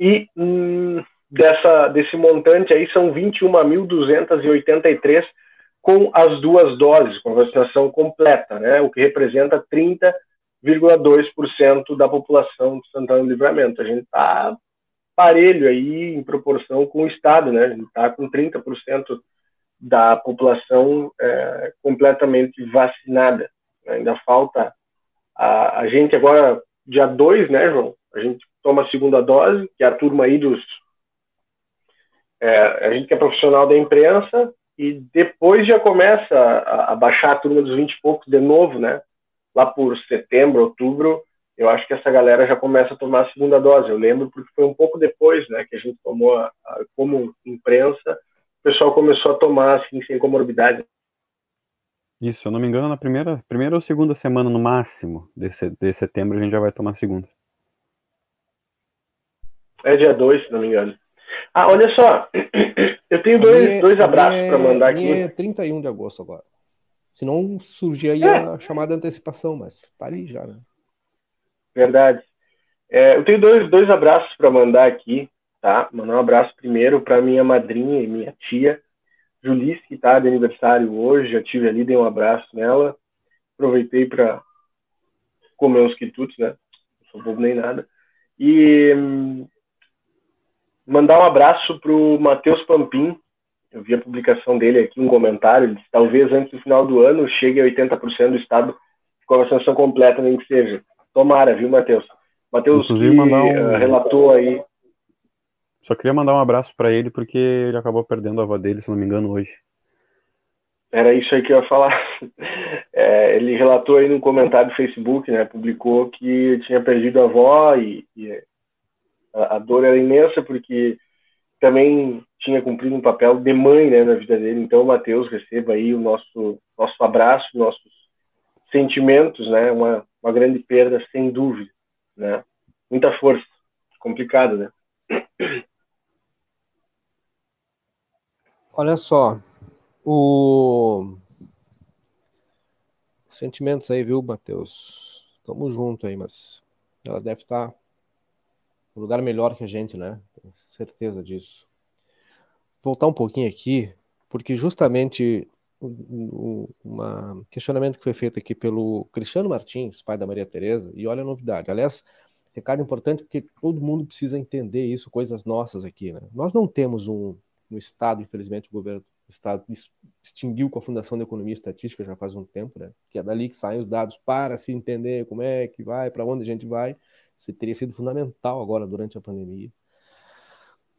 E hum, dessa, desse montante aí são 21.283 com as duas doses, com a vacinação completa, né? O que representa 30,2% da população de Santana do Livramento. A gente está parelho aí em proporção com o Estado, né? A gente está com 30% da população é, completamente vacinada. Ainda falta a, a gente agora, dia 2, né, João? A gente toma a segunda dose, que é a turma aí dos é, a gente que é profissional da imprensa e depois já começa a, a, baixar a turma dos 20 e poucos de novo, né? Lá por setembro, outubro, eu acho que essa galera já começa a tomar a segunda dose. Eu lembro porque foi um pouco depois, né, que a gente tomou a, a, como imprensa, o pessoal começou a tomar assim sem comorbidade. Isso, se eu não me engano, na primeira, primeira ou segunda semana no máximo de, de setembro a gente já vai tomar a segunda. É dia 2, se não me engano. Ah, olha só, eu tenho dois, é, dois abraços para mandar aqui. É 31 de agosto agora. Se não surgir aí é. a chamada antecipação, mas tá ali já, né? Verdade. É, eu tenho dois, dois abraços para mandar aqui, tá? Mandar um abraço primeiro para minha madrinha e minha tia, Julice, que tá de aniversário hoje. Já tive ali, dei um abraço nela. Aproveitei para comer uns quitutes, né? Não sou bobo nem nada. E hum, mandar um abraço para o Matheus Pampim. Eu vi a publicação dele aqui, um comentário. Ele disse, talvez antes do final do ano chegue a 80% do estado com a vacinação completa, nem que seja. Tomara, viu, Matheus? Matheus que mandar um... uh, relatou aí. Só queria mandar um abraço para ele, porque ele acabou perdendo a avó dele, se não me engano, hoje. Era isso aí que eu ia falar. É, ele relatou aí no comentário do Facebook, né? Publicou que tinha perdido a avó e, e a, dor era imensa porque também tinha cumprido um papel de mãe né, na vida dele. Então, Matheus, receba aí o nosso, nosso abraço, nossos sentimentos, né? Uma, uma grande perda, sem dúvida, né? Muita força. Complicado, né? Olha só, o sentimentos aí, viu, Matheus? Tamo junto aí, mas ela deve estar um lugar melhor que a gente, né? Tenho certeza disso. Voltar um pouquinho aqui, porque justamente um questionamento que foi feito aqui pelo Cristiano Martins, pai da Maria Tereza, e olha a novidade. Aliás, recado importante porque todo mundo precisa entender isso, coisas nossas aqui, né? Nós não temos um no estado, infelizmente, o governo o Estado extinguiu com a Fundação de Economia e Estatística já faz um tempo, né? que é dali que saem os dados para se entender como é que vai, para onde a gente vai. Isso teria sido fundamental agora durante a pandemia.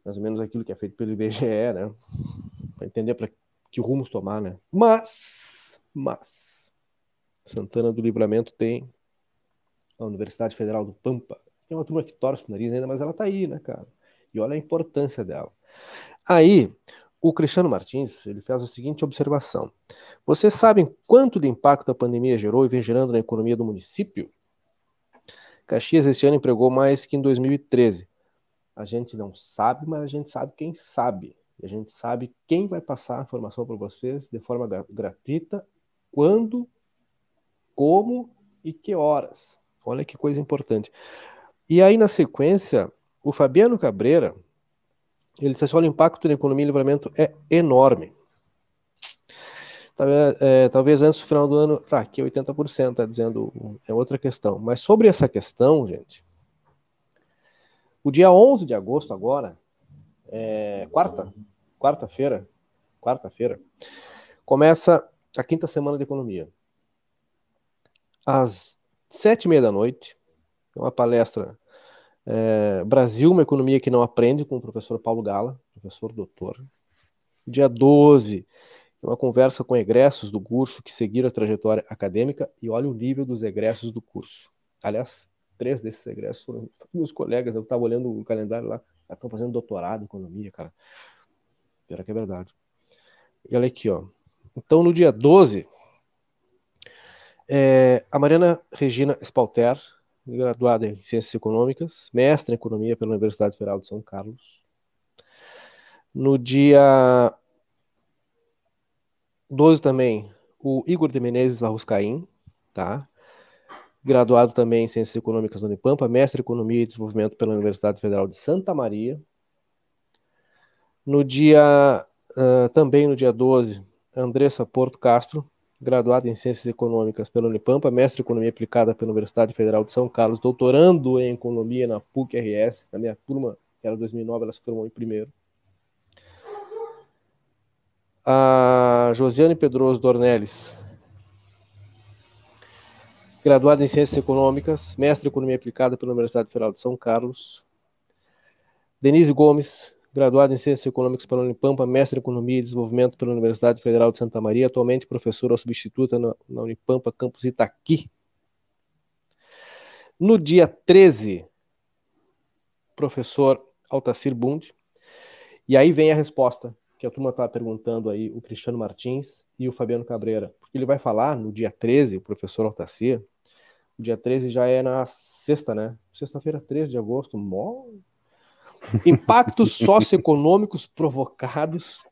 Mais ou menos aquilo que é feito pelo IBGE, né? Para entender para que rumos tomar, né? Mas, mas, Santana do Livramento tem a Universidade Federal do Pampa. Tem uma turma que torce o nariz ainda, mas ela está aí, né, cara? E olha a importância dela. Aí, o Cristiano Martins ele faz a seguinte observação: Vocês sabem quanto de impacto a pandemia gerou e vem gerando na economia do município? Caxias este ano empregou mais que em 2013. A gente não sabe, mas a gente sabe quem sabe. E a gente sabe quem vai passar a informação para vocês de forma gratuita, quando, como e que horas. Olha que coisa importante. E aí, na sequência, o Fabiano Cabreira, ele disse assim, olha, o impacto na economia e livramento é enorme. Talvez, é, talvez antes do final do ano, tá, aqui 80%, está dizendo, é outra questão. Mas sobre essa questão, gente, o dia 11 de agosto agora, é, quarta, quarta-feira, quarta-feira, começa a quinta semana de economia. Às sete e meia da noite, uma palestra é, Brasil, uma economia que não aprende, com o professor Paulo Gala, professor doutor. Dia 12, uma conversa com egressos do curso que seguiram a trajetória acadêmica e olha o nível dos egressos do curso. Aliás, três desses egressos foram meus colegas, eu estava olhando o calendário lá, estão fazendo doutorado em economia, cara. Pior que é verdade. E olha aqui, ó. Então, no dia 12, é, a Mariana Regina Spalter, graduada em Ciências Econômicas, mestre em Economia pela Universidade Federal de São Carlos. No dia 12 também, o Igor de Menezes Arruscaim, tá? Graduado também em Ciências Econômicas na Unipampa, mestre em Economia e Desenvolvimento pela Universidade Federal de Santa Maria. No dia, uh, também no dia 12, Andressa Porto Castro, graduado em Ciências Econômicas pela Unipampa, mestre em Economia Aplicada pela Universidade Federal de São Carlos, doutorando em Economia na PUC-RS, na minha turma, que era 2009, ela se formou em primeiro. A Josiane Pedroso Dornelles, graduada em Ciências Econômicas, mestre em Economia Aplicada pela Universidade Federal de São Carlos. Denise Gomes, graduado em Ciências Econômicas pela Unipampa, mestre em Economia e Desenvolvimento pela Universidade Federal de Santa Maria, atualmente professora substituta na, na Unipampa, campus Itaqui. No dia 13, professor Altacir Bund. E aí vem a resposta que a turma estava perguntando aí, o Cristiano Martins e o Fabiano Cabreira. Porque ele vai falar no dia 13, o professor Altacir, o dia 13 já é na sexta, né? Sexta-feira, 13 de agosto, mó Impactos socioeconômicos provocados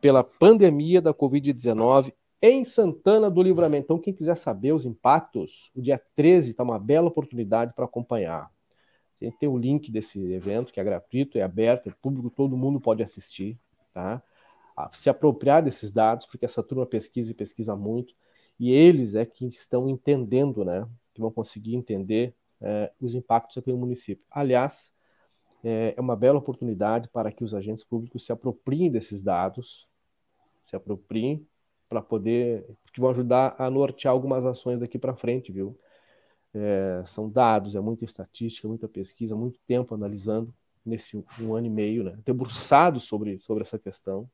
pela pandemia da Covid-19 em Santana do Livramento. Então, quem quiser saber os impactos, o dia 13 está uma bela oportunidade para acompanhar. A gente tem o link desse evento, que é gratuito, é aberto, é público, todo mundo pode assistir, tá? Se apropriar desses dados, porque essa turma pesquisa e pesquisa muito, e eles é que estão entendendo, né? Que vão conseguir entender é, os impactos aqui no município. Aliás, é, é uma bela oportunidade para que os agentes públicos se apropriem desses dados, se apropriem para poder, que vão ajudar a nortear algumas ações daqui para frente, viu? É, são dados, é muita estatística, muita pesquisa, muito tempo analisando nesse um ano e meio, né? Debruçado sobre, sobre essa questão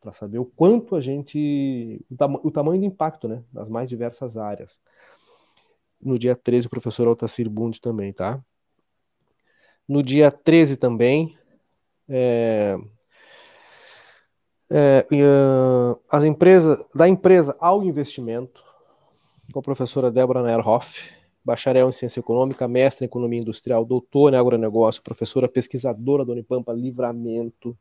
para saber o quanto a gente. O, tam o, tamanho do impacto, né? Nas mais diversas áreas. No dia 13, o professor Altacir Bund também, tá? No dia 13 também, é, é, as empresas, da empresa ao investimento, com a professora Débora Nerhoff, bacharel em ciência econômica, mestre em economia industrial, doutor em agronegócio, professora pesquisadora da Unipampa Livramento,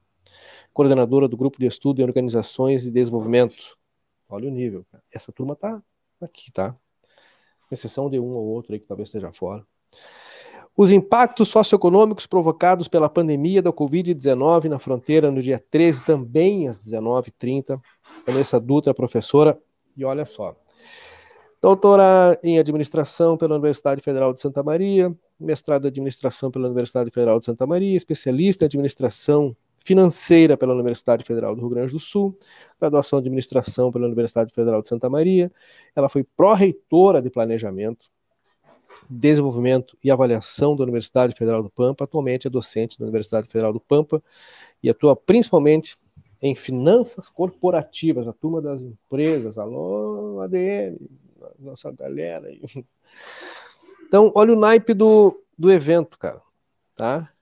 coordenadora do grupo de estudo em organizações e desenvolvimento. Olha o nível. Cara. Essa turma tá aqui, tá? Com exceção de um ou outro aí que talvez esteja fora. Os impactos socioeconômicos provocados pela pandemia da Covid-19 na fronteira no dia 13, também às 19h30. Vanessa Dutra, professora. E olha só, doutora em administração pela Universidade Federal de Santa Maria, mestrado em administração pela Universidade Federal de Santa Maria, especialista em administração financeira pela Universidade Federal do Rio Grande do Sul, graduação em administração pela Universidade Federal de Santa Maria. Ela foi pró-reitora de planejamento, desenvolvimento e avaliação da Universidade Federal do Pampa. Atualmente é docente da Universidade Federal do Pampa e atua principalmente em finanças corporativas, a turma das empresas. Alô, ADM, nossa galera. Então, olha o naipe do, do evento, cara. Tá?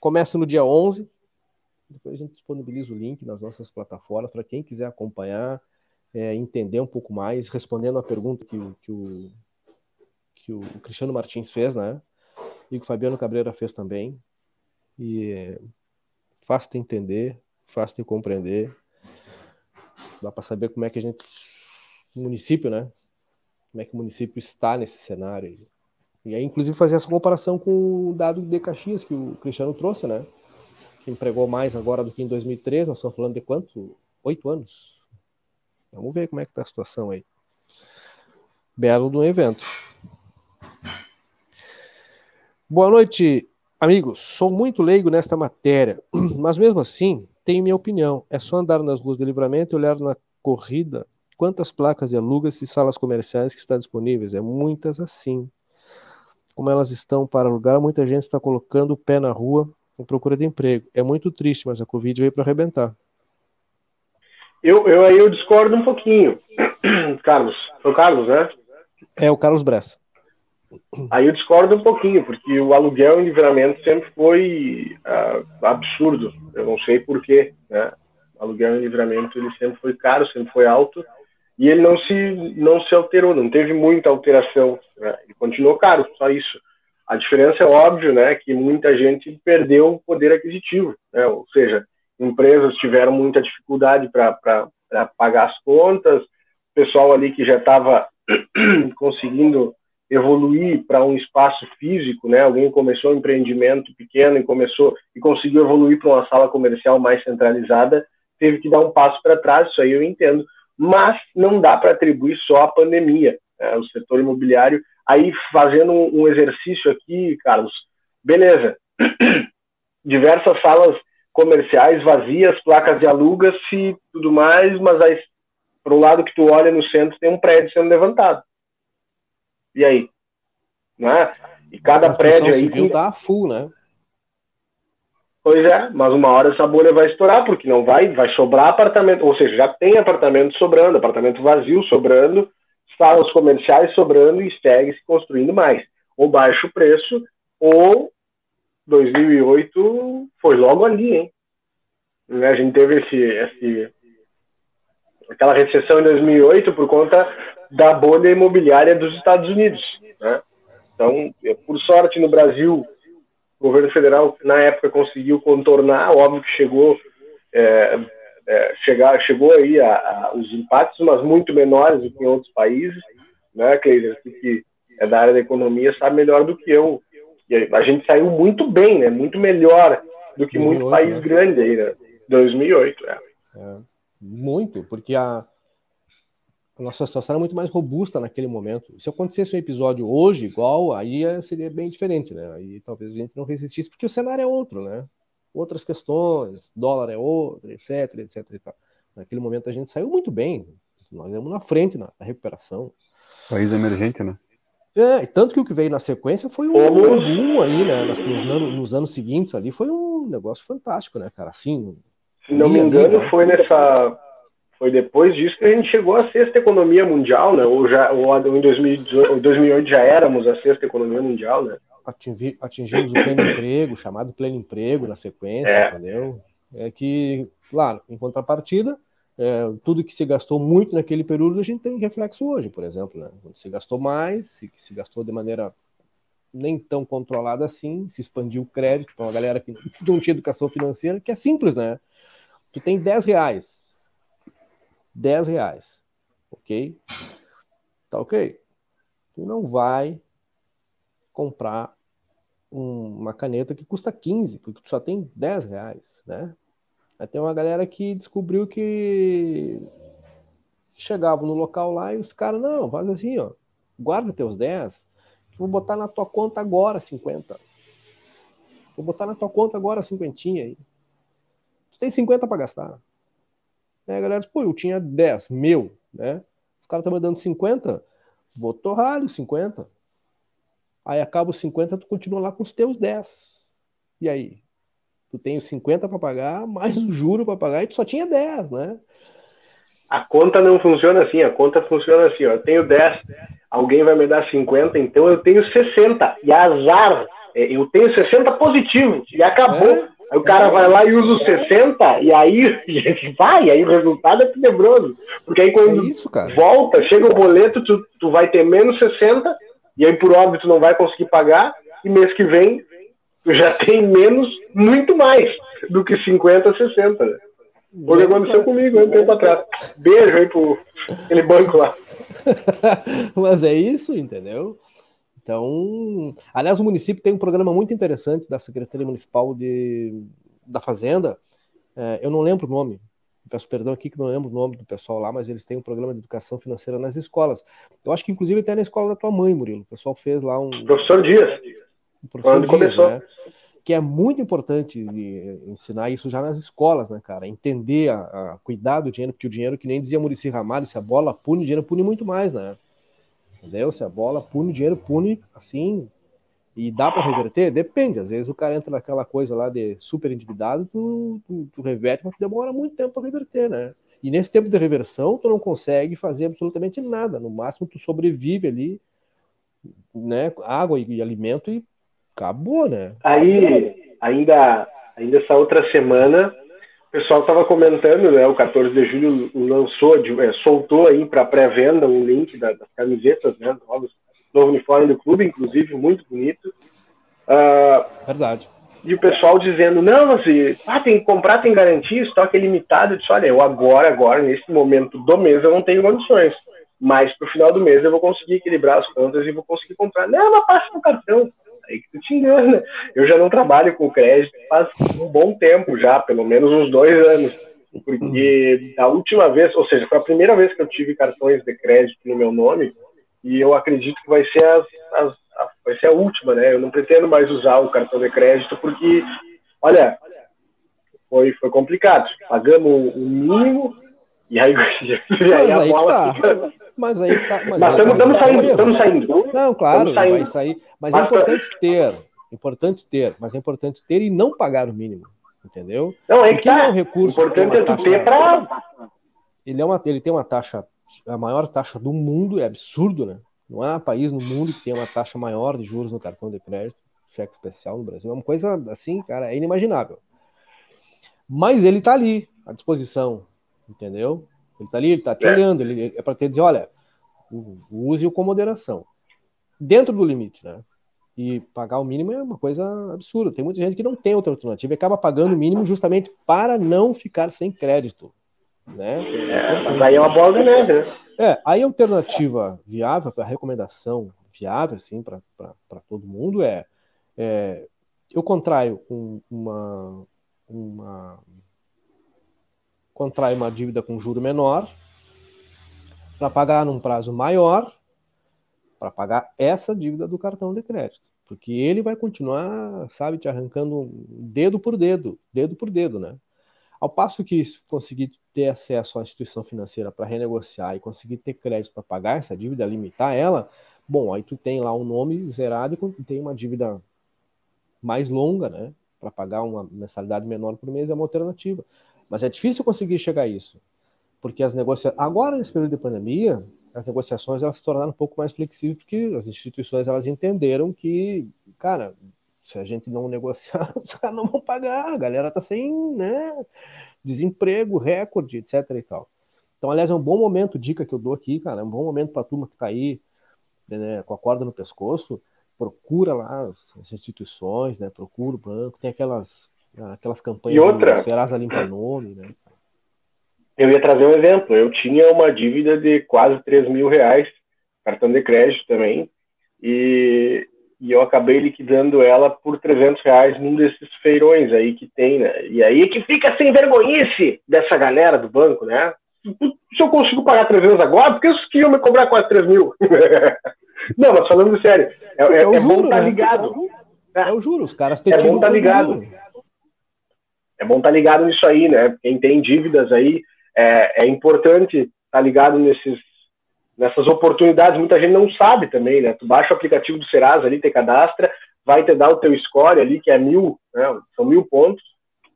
Começa no dia 11. Depois a gente disponibiliza o link nas nossas plataformas para quem quiser acompanhar, é, entender um pouco mais, respondendo a pergunta que, que, o, que o Cristiano Martins fez, né? E que o Fabiano Cabreira fez também. E é, fácil de entender, fácil de compreender. Dá para saber como é que a gente. Município, né? Como é que o município está nesse cenário. E aí, inclusive, fazer essa comparação com o dado de Caxias que o Cristiano trouxe, né? Que empregou mais agora do que em 2003, nós estamos falando de quanto? Oito anos. Vamos ver como é que está a situação aí. Belo do evento. Boa noite, amigos. Sou muito leigo nesta matéria, mas mesmo assim, tenho minha opinião. É só andar nas ruas de livramento e olhar na corrida Quantas placas de alugas e salas comerciais que estão disponíveis? É muitas assim. Como elas estão para alugar, muita gente está colocando o pé na rua em procura de emprego. É muito triste, mas a Covid veio para arrebentar. Eu, eu aí eu discordo um pouquinho. Carlos, foi o Carlos, né? É o Carlos Bressa. Aí eu discordo um pouquinho, porque o aluguel em livramento sempre foi uh, absurdo. Eu não sei porquê, né? O aluguel em livramento ele sempre foi caro, sempre foi alto e ele não se não se alterou, não teve muita alteração, né? ele continuou caro, só isso. A diferença é óbvio, né, que muita gente perdeu o poder aquisitivo, né? ou seja, empresas tiveram muita dificuldade para pagar as contas, pessoal ali que já estava conseguindo evoluir para um espaço físico, né? Alguém começou um empreendimento pequeno e começou e conseguiu evoluir para uma sala comercial mais centralizada, teve que dar um passo para trás, isso aí eu entendo mas não dá para atribuir só a pandemia, né, o setor imobiliário. Aí, fazendo um exercício aqui, Carlos, beleza, diversas salas comerciais vazias, placas de alugas e tudo mais, mas aí, para o lado que tu olha no centro, tem um prédio sendo levantado. E aí? Né? E cada prédio aí. Civil tá full, né? Pois é, mas uma hora essa bolha vai estourar, porque não vai, vai sobrar apartamento, ou seja, já tem apartamento sobrando, apartamento vazio sobrando, salas comerciais sobrando e segue se construindo mais. Ou baixo preço, ou 2008 foi logo ali, hein? Né, a gente teve esse, esse, aquela recessão em 2008 por conta da bolha imobiliária dos Estados Unidos. Né? Então, por sorte, no Brasil, o governo federal, na época, conseguiu contornar, óbvio que chegou, é, é, chegar, chegou aí a, a, os impactos, mas muito menores do que em outros países, né, Cleiser, que é da área da economia, sabe melhor do que eu. E a gente saiu muito bem, né, muito melhor do que 2008, muito país né? grande aí, né, 2008, é. é. Muito, porque a, a nossa situação era muito mais robusta naquele momento. Se acontecesse um episódio hoje igual, aí seria bem diferente, né? Aí talvez a gente não resistisse, porque o cenário é outro, né? Outras questões, dólar é outro, etc, etc e tal. Naquele momento a gente saiu muito bem. Nós íamos na frente na, na recuperação. País emergente, né? É, tanto que o que veio na sequência foi um boom aí, né? Nos, nos, anos seguintes ali foi um negócio fantástico, né, cara? Assim. Se não me engano, ali, foi nessa. Foi depois disso que a gente chegou à sexta economia mundial, né? Ou, já, ou em 2018, 2008 já éramos a sexta economia mundial, né? Atingir, atingimos o pleno emprego, chamado pleno emprego na sequência, é. entendeu? É que, claro, em contrapartida, é, tudo que se gastou muito naquele período a gente tem reflexo hoje, por exemplo. Né? Se gastou mais, se, se gastou de maneira nem tão controlada assim, se expandiu o crédito para uma galera que não tinha educação financeira, que é simples, né? Tu tem 10 reais. 10 reais. Ok? Tá ok. Tu não vai comprar um, uma caneta que custa 15, porque tu só tem 10 reais, né? Aí tem uma galera que descobriu que chegava no local lá e os caras, não, faz assim, ó, guarda teus 10, vou botar na tua conta agora 50. Vou botar na tua conta agora 50 aí. Tu tem 50 para gastar. A galera pô, eu tinha 10, meu, né? Os caras estão me dando 50, vou torrar os 50. Aí acaba os 50, tu continua lá com os teus 10. E aí? Tu tem os 50 para pagar, mais o juro para pagar, e tu só tinha 10, né? A conta não funciona assim, a conta funciona assim, ó. Eu tenho 10, alguém vai me dar 50, então eu tenho 60. E azar, é, eu tenho 60 positivo, e acabou. É? Aí o cara vai lá e usa os 60, e aí vai, aí o resultado é tenebroso. Porque aí quando é isso, volta, chega o boleto, tu, tu vai ter menos 60, e aí por óbvio tu não vai conseguir pagar, e mês que vem tu já tem menos, muito mais do que 50, 60. Né? O que aconteceu comigo um tempo atrás. Beijo aí pro aquele banco lá. Mas é isso, entendeu? Então, aliás, o município tem um programa muito interessante da Secretaria Municipal de, da Fazenda. É, eu não lembro o nome, peço perdão aqui que não lembro o nome do pessoal lá, mas eles têm um programa de educação financeira nas escolas. Eu acho que inclusive até na escola da tua mãe, Murilo. O pessoal fez lá um. Professor Dias. professor Dias, começou. Né? que é muito importante ensinar isso já nas escolas, né, cara? Entender, a, a cuidar do dinheiro, porque o dinheiro, que nem dizia Murici Ramalho, se a bola pune, o dinheiro pune muito mais, né? Entendeu? Se a bola pune, dinheiro pune assim. E dá para reverter? Depende. Às vezes o cara entra naquela coisa lá de super endividado, tu, tu, tu reverte, mas demora muito tempo para reverter, né? E nesse tempo de reversão, tu não consegue fazer absolutamente nada. No máximo, tu sobrevive ali, né? Água e, e alimento e acabou, né? Aí, ainda, ainda essa outra semana, o pessoal estava comentando, né? O 14 de julho lançou, é, soltou aí para pré-venda um link das camisetas, né? Novos, novo uniforme do clube, inclusive, muito bonito. Uh, Verdade. E o pessoal dizendo, não, assim, ah, tem que comprar, tem garantia, estoque é limitado. Eu disse, olha, eu agora, agora, nesse momento do mês, eu não tenho condições. Mas pro final do mês eu vou conseguir equilibrar as contas e vou conseguir comprar. Não, mas passa no cartão aí que tu te engana. Eu já não trabalho com crédito faz um bom tempo já, pelo menos uns dois anos. Porque a última vez, ou seja, foi a primeira vez que eu tive cartões de crédito no meu nome, e eu acredito que vai ser, as, as, a, vai ser a última, né? Eu não pretendo mais usar o cartão de crédito, porque, olha, foi, foi complicado. Pagamos o mínimo, e aí, e aí a bola tá. Mas aí tá. Mas estamos saindo, estamos saindo. Não, claro, saindo. vai sair. Mas é importante ter. Importante ter, mas é importante ter e não pagar o mínimo. Entendeu? Não, é que tá. é um recurso. Importante é tu ter para. Ele, é uma, ele tem uma taxa, a maior taxa do mundo, é absurdo, né? Não há país no mundo que tenha uma taxa maior de juros no cartão de crédito, cheque especial no Brasil. É uma coisa assim, cara, é inimaginável. Mas ele está ali, à disposição, entendeu? Ele tá ali, ele tá te é. olhando, ele, é para te dizer, olha, use-o com moderação. Dentro do limite, né? E pagar o mínimo é uma coisa absurda. Tem muita gente que não tem outra alternativa e acaba pagando o mínimo justamente para não ficar sem crédito. Né? É, mas aí é uma bola de neve, né? É, aí a alternativa viável, a recomendação viável, assim, para todo mundo é, é eu contraio um, uma, uma contrai uma dívida com juro menor, para pagar num prazo maior, para pagar essa dívida do cartão de crédito. Porque ele vai continuar, sabe, te arrancando dedo por dedo, dedo por dedo, né? Ao passo que conseguir ter acesso à instituição financeira para renegociar e conseguir ter crédito para pagar essa dívida, limitar ela, bom, aí tu tem lá um nome zerado e tem uma dívida mais longa, né? Para pagar uma mensalidade menor por mês é uma alternativa. Mas é difícil conseguir chegar a isso. Porque as negociações. Agora, nesse período de pandemia, as negociações elas se tornaram um pouco mais flexíveis, porque as instituições elas entenderam que, cara, se a gente não negociar, os caras não vão pagar, a galera tá sem né, desemprego, recorde, etc e tal. Então, aliás, é um bom momento, dica que eu dou aqui, cara, é um bom momento para a turma que tá aí né, com a corda no pescoço, procura lá as instituições, né, procura o banco, tem aquelas, aquelas campanhas e outra, Serasa Limpa Nome, né? Eu ia trazer um exemplo. Eu tinha uma dívida de quase 3 mil reais, cartão de crédito também, e, e eu acabei liquidando ela por 300 reais num desses feirões aí que tem, né? E aí que fica sem vergonhice dessa galera do banco, né? Se eu consigo pagar 300 agora, por que eles queriam me cobrar quase 3 mil? Não, mas falando sério, é, é, é, é bom estar tá né? ligado. É o juro, os caras têm É bom estar tá ligado. É bom estar tá ligado nisso aí, né? Quem tem dívidas aí, é, é importante estar tá ligado nesses, nessas oportunidades. Muita gente não sabe também, né? Tu baixa o aplicativo do Serasa ali, te cadastra, vai te dar o teu score ali, que é mil, né? são mil pontos.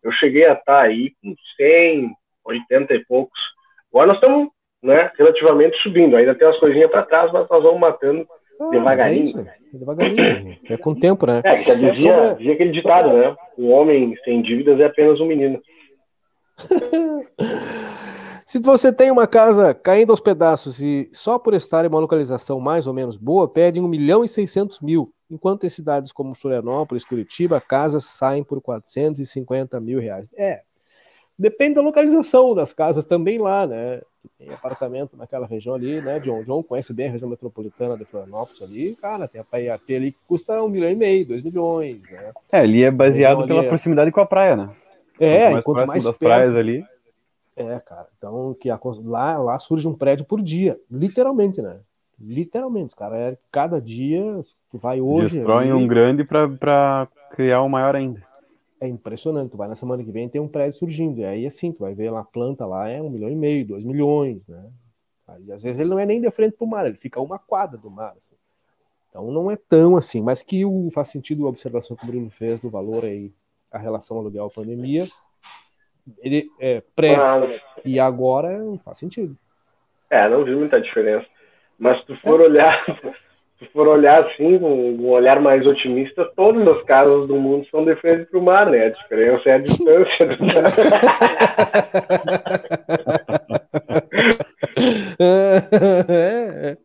Eu cheguei a estar tá aí com 100, 80 e poucos. Agora nós estamos né, relativamente subindo. Ainda tem umas coisinhas para trás, mas nós vamos matando ah, devagarinho. É, devagarinho. É com o tempo, né? É, que dizia, sobre... aquele ditado, né? Um homem sem dívidas é apenas um menino. Se você tem uma casa caindo aos pedaços e só por estar em uma localização mais ou menos boa, pede 1 milhão e 600 mil, enquanto em cidades como Florianópolis, Curitiba, casas saem por 450 mil reais. É, depende da localização das casas também lá, né? Tem apartamento naquela região ali, né? John John conhece bem a região metropolitana de Florianópolis ali, cara, tem a PIAT ali que custa um milhão e meio, dois milhões, né? É, ali é baseado pela é... proximidade com a praia, né? É, quanto mais, mais das perto, praias ali. É, cara. Então, que a, lá, lá surge um prédio por dia. Literalmente, né? Literalmente, cara. É cada dia que vai hoje. Destrói um grande para criar um maior ainda. É impressionante. Tu vai na semana que vem tem um prédio surgindo. E aí, assim, tu vai ver lá a planta lá é um milhão e meio, dois milhões, né? Aí, às vezes ele não é nem de frente pro mar, ele fica uma quadra do mar. Assim. Então não é tão assim, mas que o, faz sentido a observação que o Bruno fez do valor aí, a relação aluguel-pandemia ele é pré Mas... e agora faz sentido. É, não vi muita diferença. Mas se tu for olhar, se for olhar assim, com um olhar mais otimista, todas as casas do mundo são de para o mar, né? A diferença é a distância. é.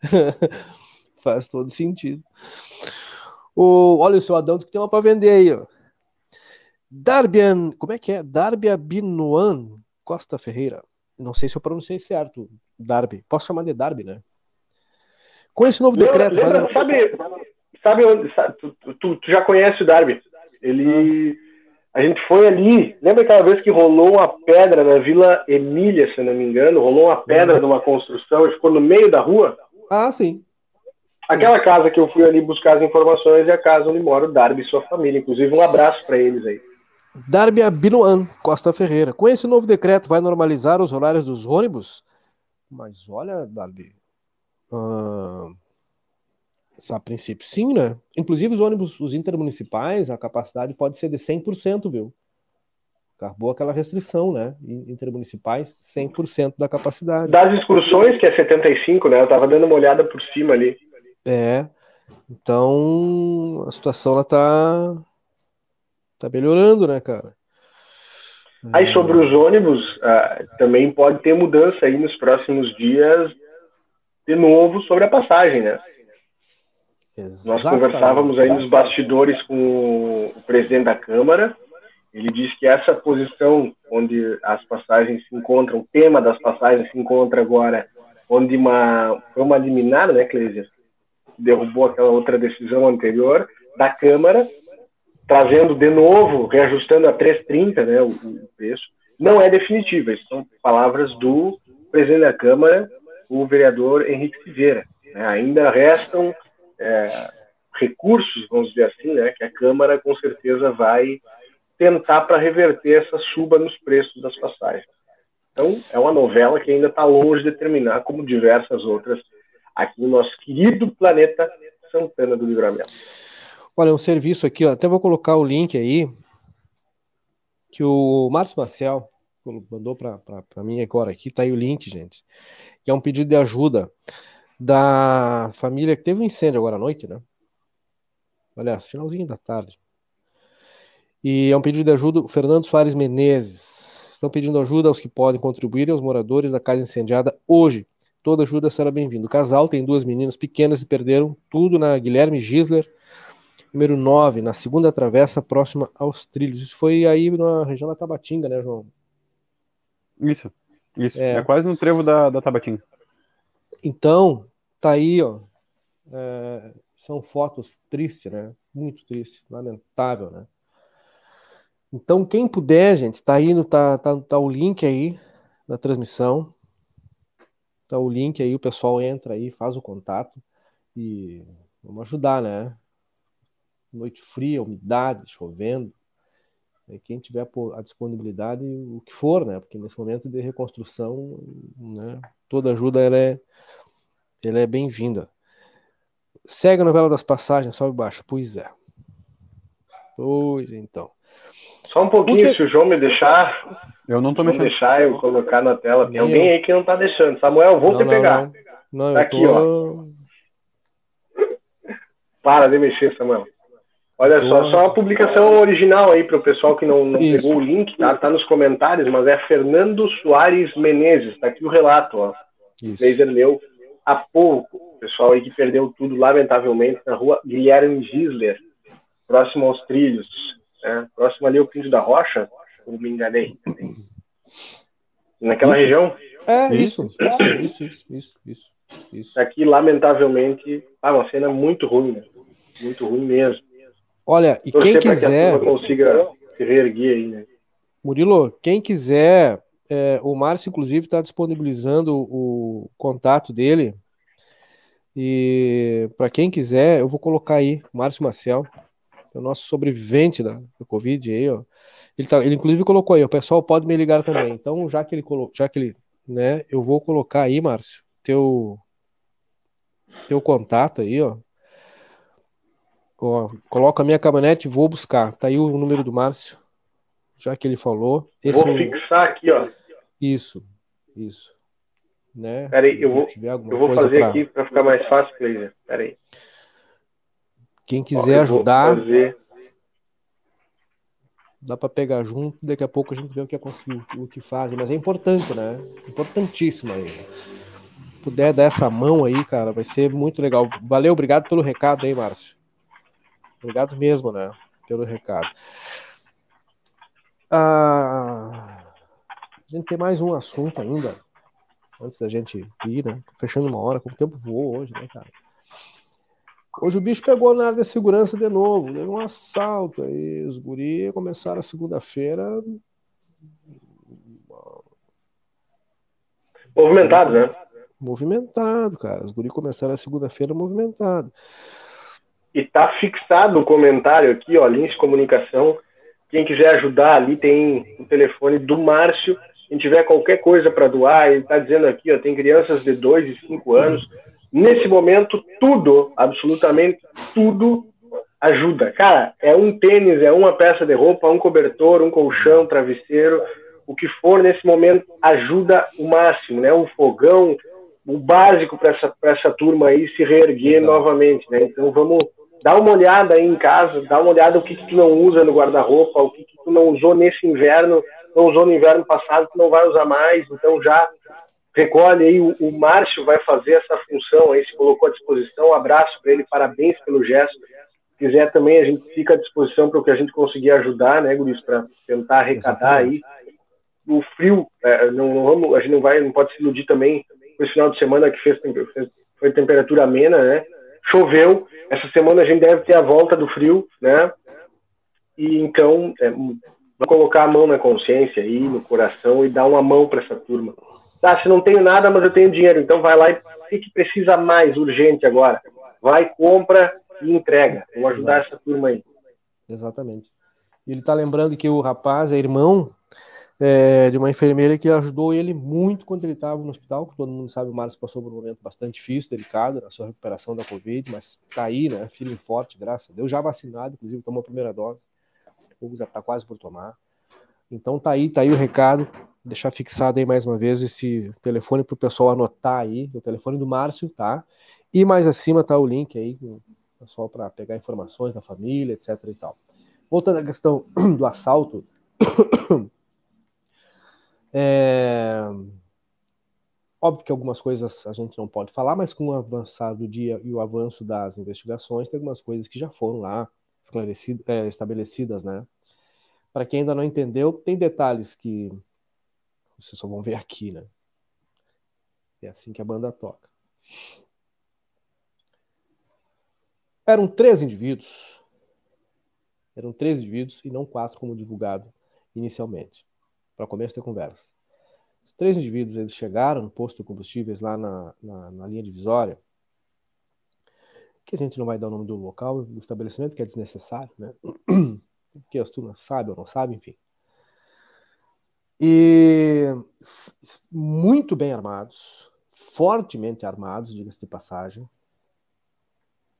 Faz todo sentido. O, olha o seu Adão que tem uma para vender aí, ó. Darbian, como é que é? Darbia Binuan Costa Ferreira. Não sei se eu pronunciei certo, Darby. Posso chamar de Darby, né? Com esse novo decreto. Lembra, vai... Sabe, sabe onde. Sabe, tu, tu, tu, já conhece o Darby? Ele. A gente foi ali. Lembra aquela vez que rolou uma pedra na Vila Emília, se não me engano? Rolou uma pedra uhum. numa construção e ficou no meio da rua? Ah, sim. Aquela casa que eu fui ali buscar as informações é a casa onde mora o Darby e sua família. Inclusive, um abraço para eles aí. Darby Abinuan Costa Ferreira. Com esse novo decreto, vai normalizar os horários dos ônibus? Mas olha, Darby. Uh, a princípio, sim, né? Inclusive, os ônibus, os intermunicipais, a capacidade pode ser de 100%, viu? Acabou aquela restrição, né? Intermunicipais, 100% da capacidade. Das excursões, que é 75%, né? Eu tava dando uma olhada por cima ali. É. Então, a situação, ela tá Tá melhorando, né, cara? Aí sobre os ônibus, uh, também pode ter mudança aí nos próximos dias, de novo, sobre a passagem, né? Exatamente. Nós conversávamos aí nos bastidores com o presidente da Câmara. Ele disse que essa posição onde as passagens se encontram, o tema das passagens se encontra agora, onde uma, foi uma liminar, né, Clésia? Derrubou aquela outra decisão anterior da Câmara, trazendo de novo, reajustando a 3,30 né, o, o, preço, não é definitiva. São palavras do presidente da Câmara, o vereador Henrique Silveira. Né? Ainda restam é, recursos, vamos dizer assim, né, que a Câmara com certeza vai tentar para reverter essa suba nos preços das passagens. Então, é uma novela que ainda está longe de terminar, como diversas outras aqui no nosso querido planeta Santana do Livramento. Olha, um serviço aqui, ó, até vou colocar o link aí, que o Márcio Marcel mandou para mim agora aqui, tá aí o link, gente, que é um pedido de ajuda da família que teve um incêndio agora à noite, né? Aliás, finalzinho da tarde. E é um pedido de ajuda, o Fernando Soares Menezes. Estão pedindo ajuda aos que podem contribuir e aos moradores da casa incendiada hoje. Toda ajuda será bem-vinda. O casal tem duas meninas pequenas e perderam tudo na Guilherme Gisler, número 9, na segunda travessa, próxima aos trilhos. Isso foi aí na região da Tabatinga, né, João? Isso, isso. É, é quase no trevo da, da Tabatinga. Então, tá aí, ó. É, são fotos tristes, né? Muito triste, lamentável, né? Então, quem puder, gente, tá aí, no, tá, tá, tá o link aí da transmissão. Tá o link aí, o pessoal entra aí, faz o contato e vamos ajudar, né? Noite fria, umidade, chovendo. E quem tiver a disponibilidade, o que for, né? Porque nesse momento de reconstrução, né? Toda ajuda ela é, ela é bem-vinda. Segue a novela das passagens, sobe baixo. Pois é. Pois então. Só um pouquinho, Porque... se o João me deixar. Eu não tô mexendo. deixar eu colocar na tela. Tem alguém aí que não tá deixando. Samuel, vou não, te não, pegar. Não, não tá aqui, tô... ó. Para de mexer, Samuel. Olha só, só uma publicação original aí para o pessoal que não, não pegou o link, tá? Tá nos comentários, mas é Fernando Soares Menezes. Tá aqui o relato, ó. Isso. Laser leu há pouco. Pessoal aí que perdeu tudo, lamentavelmente, na rua Guilherme Gisler, próximo aos trilhos. Né? Próximo ali ao Pinto da Rocha, ou me enganei. Naquela isso. região? É, isso. Isso, isso, isso, isso. isso. Aqui, lamentavelmente, ah, uma cena muito ruim, né? Muito ruim mesmo. Olha, e Torcer quem quiser. Que consiga se reerguer aí, né? Murilo, quem quiser, é, o Márcio, inclusive, está disponibilizando o contato dele. E para quem quiser, eu vou colocar aí, Márcio Marcel, é o nosso sobrevivente da, da Covid aí, ó. Ele, tá, ele inclusive colocou aí, o pessoal pode me ligar também. Então, já que ele colocou, já que ele, né, eu vou colocar aí, Márcio, teu teu contato aí, ó. Ó coloca a minha caminhonete e vou buscar. Tá aí o número do Márcio, já que ele falou. Esse vou fixar aqui, ó. Isso, isso. Né? Peraí, eu vou, eu vou fazer pra... aqui para ficar mais fácil, Cleiser. Peraí. Quem quiser Ó, ajudar, dá para pegar junto. Daqui a pouco a gente vê o que é conseguir, o que fazem. Mas é importante, né? Importantíssimo aí. Se puder dar essa mão aí, cara, vai ser muito legal. Valeu, obrigado pelo recado aí, Márcio. Obrigado mesmo, né? Pelo recado. Ah, a gente tem mais um assunto ainda. Antes da gente ir, né? Fechando uma hora, como o tempo voou hoje, né, cara? Hoje o bicho pegou na área da segurança de novo, deu um assalto aí. Os guri começaram a segunda-feira. Movimentado, né? Movimentado, cara. Os guri começaram a segunda-feira movimentado. E tá fixado o comentário aqui, ó, Lins Comunicação. Quem quiser ajudar ali tem o telefone do Márcio. Quem tiver qualquer coisa para doar, ele tá dizendo aqui, ó, tem crianças de 2 e 5 anos nesse momento, tudo, absolutamente tudo ajuda. Cara, é um tênis, é uma peça de roupa, um cobertor, um colchão, um travesseiro, o que for nesse momento ajuda o máximo, né? Um fogão, o básico para essa, essa turma aí se reerguer novamente, né? Então vamos dar uma olhada aí em casa, dar uma olhada o que, que tu não usa no guarda-roupa, o que, que tu não usou nesse inverno, não usou no inverno passado, tu não vai usar mais, então já recolhe aí, o, o Márcio vai fazer essa função aí, se colocou à disposição, um abraço para ele, parabéns pelo gesto. Se quiser também, a gente fica à disposição para o que a gente conseguir ajudar, né, Guris, para tentar arrecadar aí. O frio, é, não, não, vamos, a gente não vai, não pode se iludir também esse final de semana que fez, fez foi temperatura amena, né? Choveu, essa semana a gente deve ter a volta do frio, né? E então, é, colocar a mão na consciência aí, no coração e dar uma mão para essa turma Tá, se não tenho nada, mas eu tenho dinheiro, então vai lá e o que precisa mais urgente agora? Vai, compra e entrega. Vamos ajudar Exato. essa turma aí. Exatamente. Ele está lembrando que o rapaz é irmão é, de uma enfermeira que ajudou ele muito quando ele estava no hospital, que todo mundo sabe, o Marcos passou por um momento bastante difícil, delicado na sua recuperação da Covid, mas está aí, né, e forte, graças a Deus, já vacinado, inclusive tomou a primeira dose, ou já está quase por tomar. Então tá aí, tá aí o recado, deixar fixado aí mais uma vez esse telefone para o pessoal anotar aí, o telefone do Márcio, tá? E mais acima tá o link aí, pessoal para pegar informações da família, etc e tal. Voltando à questão do assalto, é... Óbvio que algumas coisas a gente não pode falar, mas com o avançar do dia e o avanço das investigações, tem algumas coisas que já foram lá esclarecidas, é, estabelecidas, né? Para quem ainda não entendeu, tem detalhes que vocês só vão ver aqui, né? É assim que a banda toca. Eram três indivíduos. Eram três indivíduos e não quatro, como divulgado inicialmente para começo da conversa. Os três indivíduos eles chegaram no posto de combustíveis lá na, na, na linha divisória, que a gente não vai dar o nome do local, do estabelecimento, que é desnecessário, né? Porque as turmas sabem ou não sabem, enfim. E muito bem armados, fortemente armados, diga-se de passagem,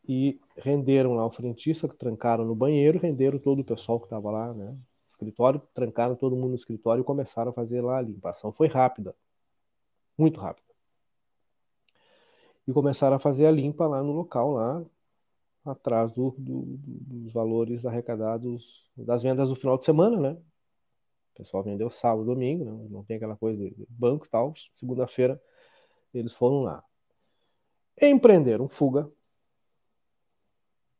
e renderam lá o frentista, trancaram no banheiro, renderam todo o pessoal que estava lá, né? Escritório, trancaram todo mundo no escritório e começaram a fazer lá a limpação. Foi rápida, muito rápida. E começaram a fazer a limpa lá no local, lá atrás do, do, dos valores arrecadados das vendas do final de semana, né? O pessoal vendeu sábado, domingo, né? não tem aquela coisa de banco e tal. Segunda-feira eles foram lá. Empreenderam fuga,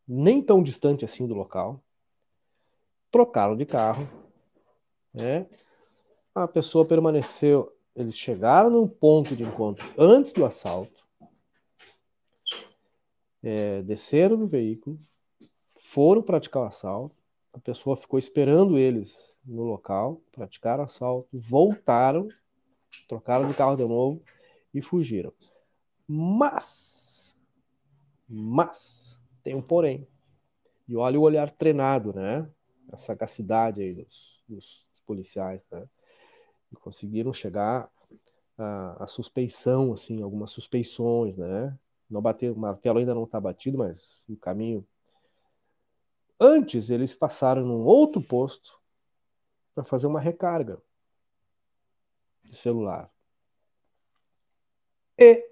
nem tão distante assim do local, trocaram de carro, né? A pessoa permaneceu, eles chegaram no ponto de encontro antes do assalto, é, desceram do veículo, foram praticar o assalto, a pessoa ficou esperando eles no local, praticaram o assalto, voltaram, trocaram de carro de novo e fugiram. Mas, mas, tem um porém. E olha o olhar treinado, né? A sagacidade aí dos, dos policiais, né? E conseguiram chegar à, à, suspeição, assim, algumas suspeições, né? Não bater, o martelo ainda não está batido, mas o caminho. Antes eles passaram num outro posto para fazer uma recarga de celular. E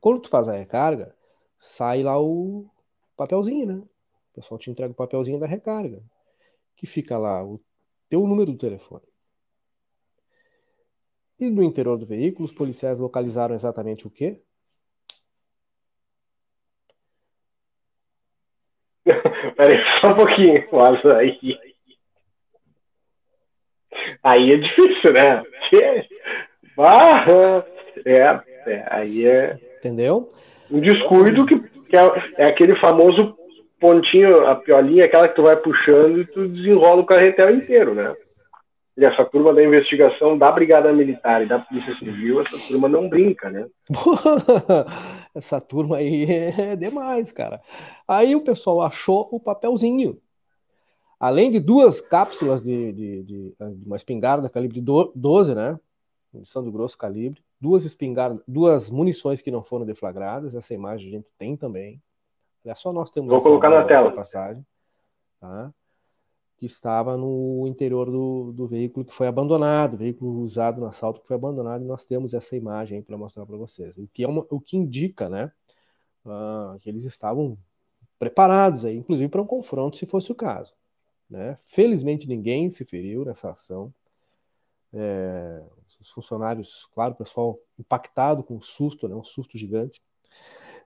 quando tu faz a recarga, sai lá o papelzinho, né? O pessoal te entrega o papelzinho da recarga, que fica lá o teu número do telefone. E no interior do veículo, os policiais localizaram exatamente o quê? Peraí, só um pouquinho, mas aí. Aí é difícil, né? É, é, aí é. Entendeu? Um descuido que, que é, é aquele famoso pontinho, a piolinha, aquela que tu vai puxando e tu desenrola o carretel inteiro, né? E essa turma da investigação da Brigada Militar e da Polícia Civil, essa turma não brinca, né? essa turma aí é demais, cara. Aí o pessoal achou o papelzinho. Além de duas cápsulas de, de, de, de uma espingarda calibre 12, né? Munição do grosso calibre. Duas espingardas, duas munições que não foram deflagradas. Essa imagem a gente tem também. É só nós temos Vou colocar na tela. Passagem, tá? Que estava no interior do, do veículo que foi abandonado, veículo usado no assalto que foi abandonado, e nós temos essa imagem para mostrar para vocês. O que, é uma, o que indica, né? Uh, que eles estavam preparados aí, inclusive para um confronto, se fosse o caso. Né? Felizmente ninguém se feriu nessa ação. É, os funcionários, claro, o pessoal impactado com o susto, né? um susto gigante,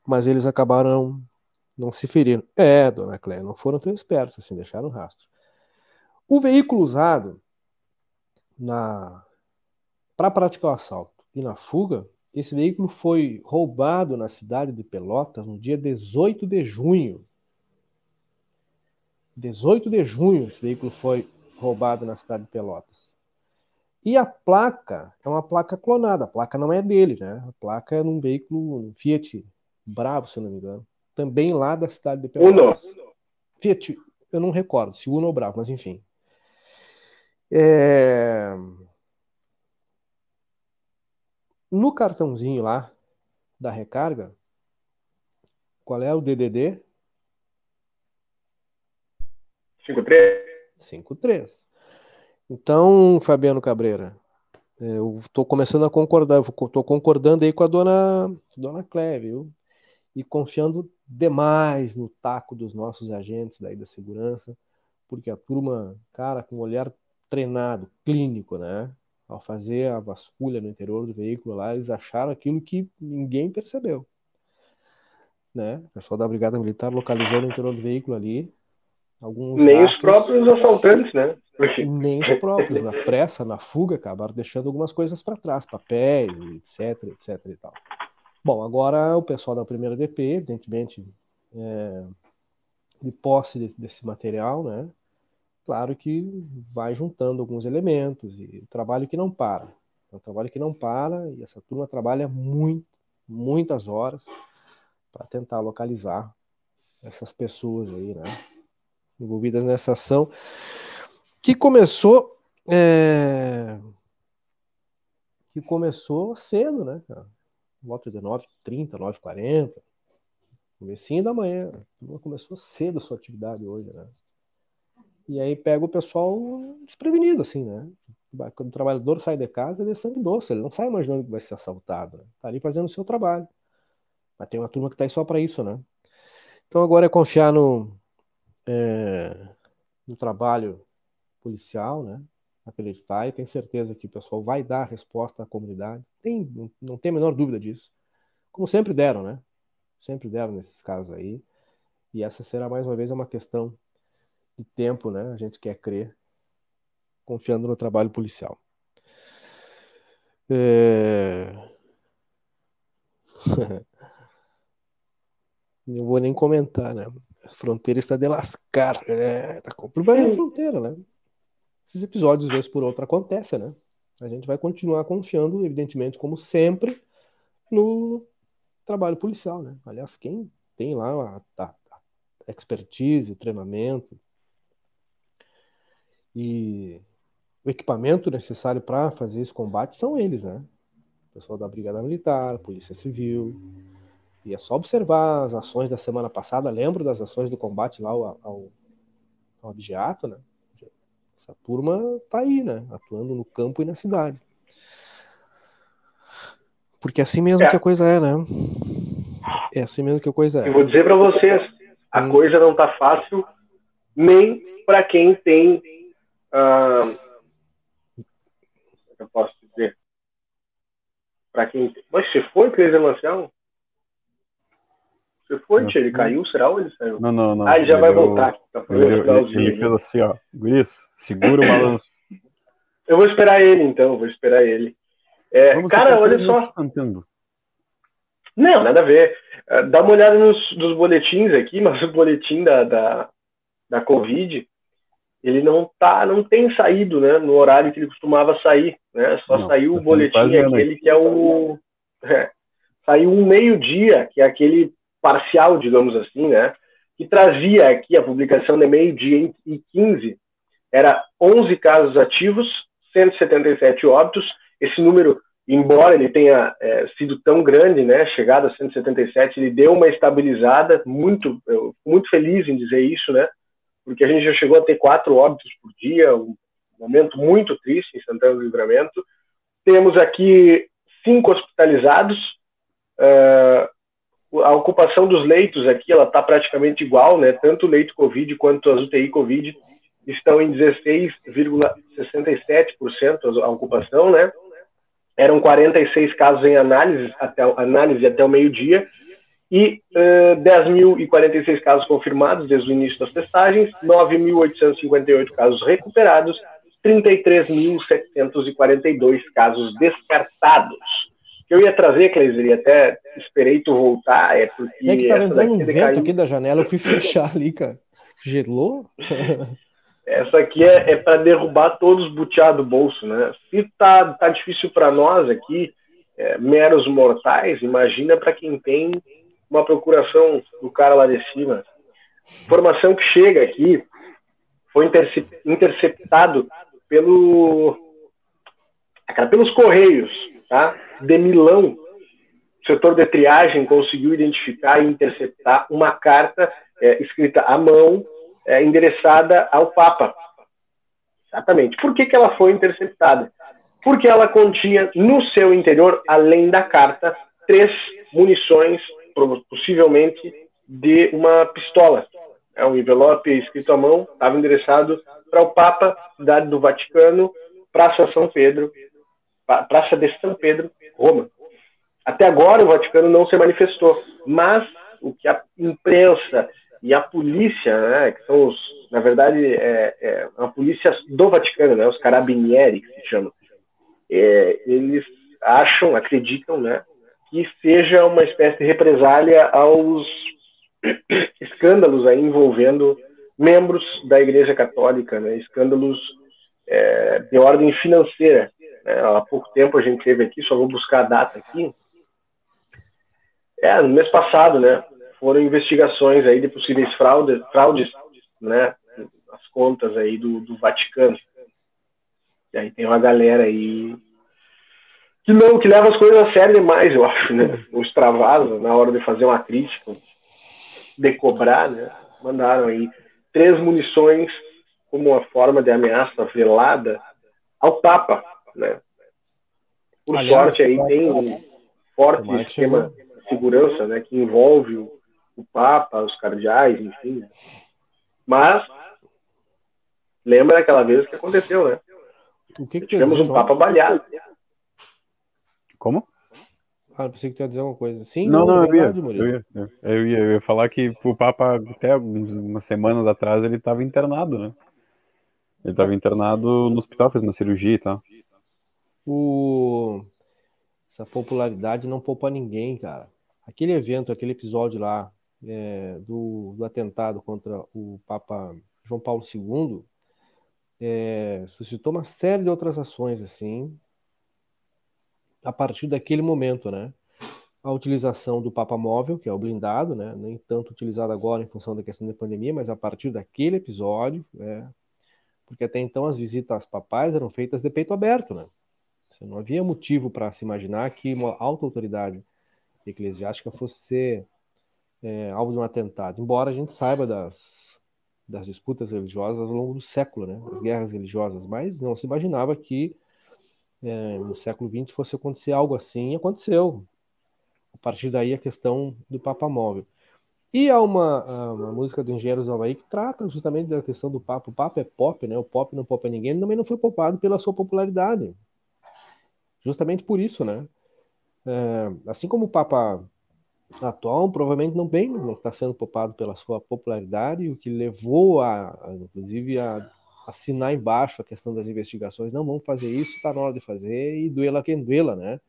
mas eles acabaram não se feriram. É, dona Cléia, não foram tão espertos assim, deixaram rastro. O veículo usado na para praticar o assalto e na fuga, esse veículo foi roubado na cidade de Pelotas no dia 18 de junho. 18 de junho esse veículo foi roubado na cidade de Pelotas. E a placa é uma placa clonada, a placa não é dele, né? A placa é num veículo um Fiat Bravo, se eu não me engano. Também lá da cidade de Pelotas. Uno. Fiat, eu não recordo se Uno ou Bravo, mas enfim. É... No cartãozinho lá da recarga, qual é o DDD? 53. 53. Então, Fabiano Cabreira, é, eu estou começando a concordar, estou concordando aí com a dona, dona Clé, viu? E confiando demais no taco dos nossos agentes daí da segurança, porque a turma, cara, com um olhar treinado, clínico, né? Ao fazer a vasculha no interior do veículo lá, eles acharam aquilo que ninguém percebeu. Né? O pessoal da Brigada Militar localizou no interior do veículo ali alguns. Nem rastros, os próprios assaltantes, né? Nem os próprios, na pressa, na fuga, acabaram deixando algumas coisas para trás, papéis, etc, etc e tal. Bom, agora o pessoal da primeira DP, evidentemente, é, de posse desse material, né? Claro que vai juntando alguns elementos e trabalho que não para. É um trabalho que não para e essa turma trabalha muito, muitas horas para tentar localizar essas pessoas aí, né? Envolvidas nessa ação que começou é... que começou cedo, né, cara? Volta de 9h30, 9h40, comecinho da manhã. Começou cedo a sua atividade hoje, né? E aí pega o pessoal desprevenido, assim, né? Quando o trabalhador sai de casa, ele é sangue doce, ele não sai imaginando que vai ser assaltado. Né? Tá ali fazendo o seu trabalho. Mas tem uma turma que tá aí só para isso, né? Então agora é confiar no, é, no trabalho policial, né? Acreditar e tem certeza que o pessoal vai dar a resposta à comunidade. Tem, não, tem a menor dúvida disso. Como sempre deram, né? Sempre deram nesses casos aí. E essa será mais uma vez uma questão de tempo, né? A gente quer crer, confiando no trabalho policial. É... Não vou nem comentar, né? A fronteira está de lascar. É, tá complicado a fronteira, né? Esses episódios, vez por outra, acontecem, né? A gente vai continuar confiando, evidentemente, como sempre, no trabalho policial, né? Aliás, quem tem lá a, a, a expertise, o treinamento, e o equipamento necessário para fazer esse combate são eles, né? O pessoal da Brigada Militar, Polícia Civil. E é só observar as ações da semana passada. Lembro das ações do combate lá ao, ao, ao né? Essa turma tá aí, né? Atuando no campo e na cidade. Porque é assim mesmo é. que a coisa é, né? É assim mesmo que a coisa é. Eu vou dizer para vocês, a hum. coisa não tá fácil nem para quem tem ah, eu posso dizer, para quem. Mas você foi, Cris Marcial? Você foi? Ele caiu, será ou ele saiu? Não, não, não. Ah, ele já ele vai deu... voltar. Tá ele, ele, ele fez assim, ó. Guris, segura o balanço. eu vou esperar ele, então, vou esperar ele. É, cara, olha só. Não, nada a ver. É, dá uma olhada nos, nos boletins aqui, mas o boletim da, da, da Covid ele não tá, não tem saído, né, no horário que ele costumava sair, né? Só não, saiu o boletim aquele que é o é, saiu um meio-dia, que é aquele parcial, digamos assim, né? Que trazia aqui a publicação de meio-dia e 15, era 11 casos ativos, 177 óbitos. Esse número, embora ele tenha é, sido tão grande, né, chegado a 177, ele deu uma estabilizada, muito, muito feliz em dizer isso, né? porque a gente já chegou a ter quatro óbitos por dia, um momento muito triste em Santana do Livramento. Temos aqui cinco hospitalizados. Uh, a ocupação dos leitos aqui ela está praticamente igual, né? Tanto o leito COVID quanto as UTI COVID estão em 16,67% a ocupação, né? Eram 46 casos em análise até, análise até o meio-dia e uh, 10.046 casos confirmados desde o início das testagens, 9.858 casos recuperados, 33.742 casos descartados. Eu ia trazer, Cleiser, e até esperei tu voltar, é porque... É que tava entrando um vento caiu... aqui da janela, eu fui fechar ali, cara. Gelou? essa aqui é, é para derrubar todos os butiá do bolso, né? Se tá, tá difícil para nós aqui, é, meros mortais, imagina para quem tem uma procuração do cara lá de cima. Informação que chega aqui foi interceptado pelo cara, pelos correios, tá? De Milão, o setor de triagem conseguiu identificar e interceptar uma carta é, escrita à mão é, endereçada ao Papa. Exatamente. Por que, que ela foi interceptada? Porque ela continha no seu interior, além da carta, três munições, possivelmente de uma pistola. É um envelope escrito à mão, estava endereçado para o Papa, cidade do Vaticano, Praça São Pedro, Praça de São Pedro, Roma. Até agora o Vaticano não se manifestou, mas o que a imprensa e a polícia, né, que são os, na verdade, é, é a polícia do Vaticano, né, os carabinieri, que se chamam, é, eles acham, acreditam, né, que seja uma espécie de represália aos escândalos aí envolvendo membros da Igreja Católica, né, escândalos é, de ordem financeira. Né, há pouco tempo a gente teve aqui, só vou buscar a data aqui, é, no mês passado, né, foram investigações aí de possíveis fraudes, fraudes, né, as contas aí do, do Vaticano. E aí tem uma galera aí que não, que leva as coisas a sério demais, eu acho, né? O extravasa, na hora de fazer uma crítica, de cobrar, né? Mandaram aí três munições como uma forma de ameaça velada ao Papa, né? Por Aliás, sorte aí tem um forte esquema de segurança, né? Que envolve o o Papa, os cardeais, enfim. Né? Mas lembra aquela vez que aconteceu, né? O que, que Tivemos um Papa baleado. Como? Ah, pensei que tu ia dizer uma coisa. Sim, não, não, não é eu, ia, eu, ia, eu, ia, eu ia falar que o Papa, até umas semanas atrás, ele estava internado, né? Ele estava internado no hospital, fez uma cirurgia e tal. Essa popularidade não poupa ninguém, cara. Aquele evento, aquele episódio lá, é, do, do, atentado contra o Papa João Paulo II é, suscitou uma série de outras ações assim a partir daquele momento, né? A utilização do Papa Móvel, que é o blindado, né? Nem tanto utilizado agora em função da questão da pandemia, mas a partir daquele episódio, né? Porque até então as visitas papais eram feitas de peito aberto, né? Não havia motivo para se imaginar que uma alta autoridade eclesiástica fosse é, alvo de um atentado. Embora a gente saiba das, das disputas religiosas ao longo do século, né? as guerras religiosas, mas não se imaginava que é, no século XX fosse acontecer algo assim, e aconteceu. A partir daí a questão do Papa Móvel. E há uma, uma música do Engenheiros do Havaí que trata justamente da questão do Papa. O Papa é pop, né? O pop não popa ninguém, ele também não foi poupado pela sua popularidade. Justamente por isso, né? É, assim como o Papa atual provavelmente não bem, não está sendo poupado pela sua popularidade, o que levou a, a inclusive, a assinar embaixo a questão das investigações. Não, vamos fazer isso, está na hora de fazer, e duela quem duela, né?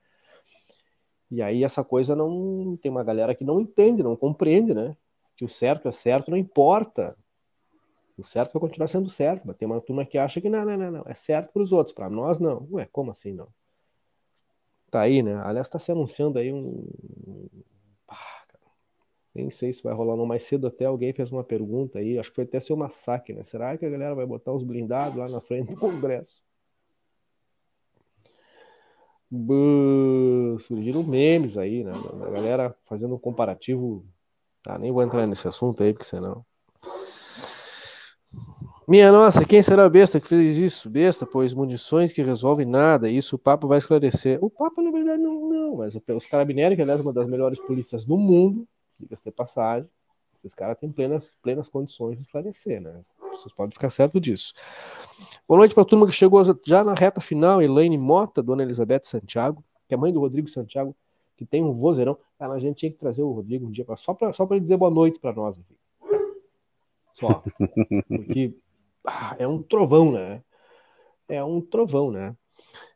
E aí essa coisa não. Tem uma galera que não entende, não compreende, né? Que o certo é certo, não importa. O certo vai continuar sendo certo, mas tem uma turma que acha que não, não, não, não. é certo para os outros, para nós não. Ué, como assim não? Tá aí, né? Aliás, está se anunciando aí um, nem sei se vai rolar não. Mais cedo até alguém fez uma pergunta aí, acho que foi até seu massacre, né? Será que a galera vai botar os blindados lá na frente do Congresso? surgiram memes aí, né? A galera fazendo um comparativo. Ah, nem vou entrar nesse assunto aí, porque senão. Minha nossa, quem será a besta que fez isso? Besta, pois munições que resolvem nada, isso o Papa vai esclarecer. O Papa, na verdade, não, não mas os Carabinieri, que aliás é uma das melhores polícias do mundo, diga-se de passagem, esses caras têm plenas, plenas condições de esclarecer, né? Vocês podem ficar certo disso. Boa noite para a turma que chegou já na reta final, Elaine Mota, Dona Elizabeth Santiago, que é mãe do Rodrigo Santiago, que tem um vozeirão. Cara, a gente tinha que trazer o Rodrigo um dia pra, só para só ele dizer boa noite para nós aqui. Só. Porque ah, é um trovão, né? É um trovão, né?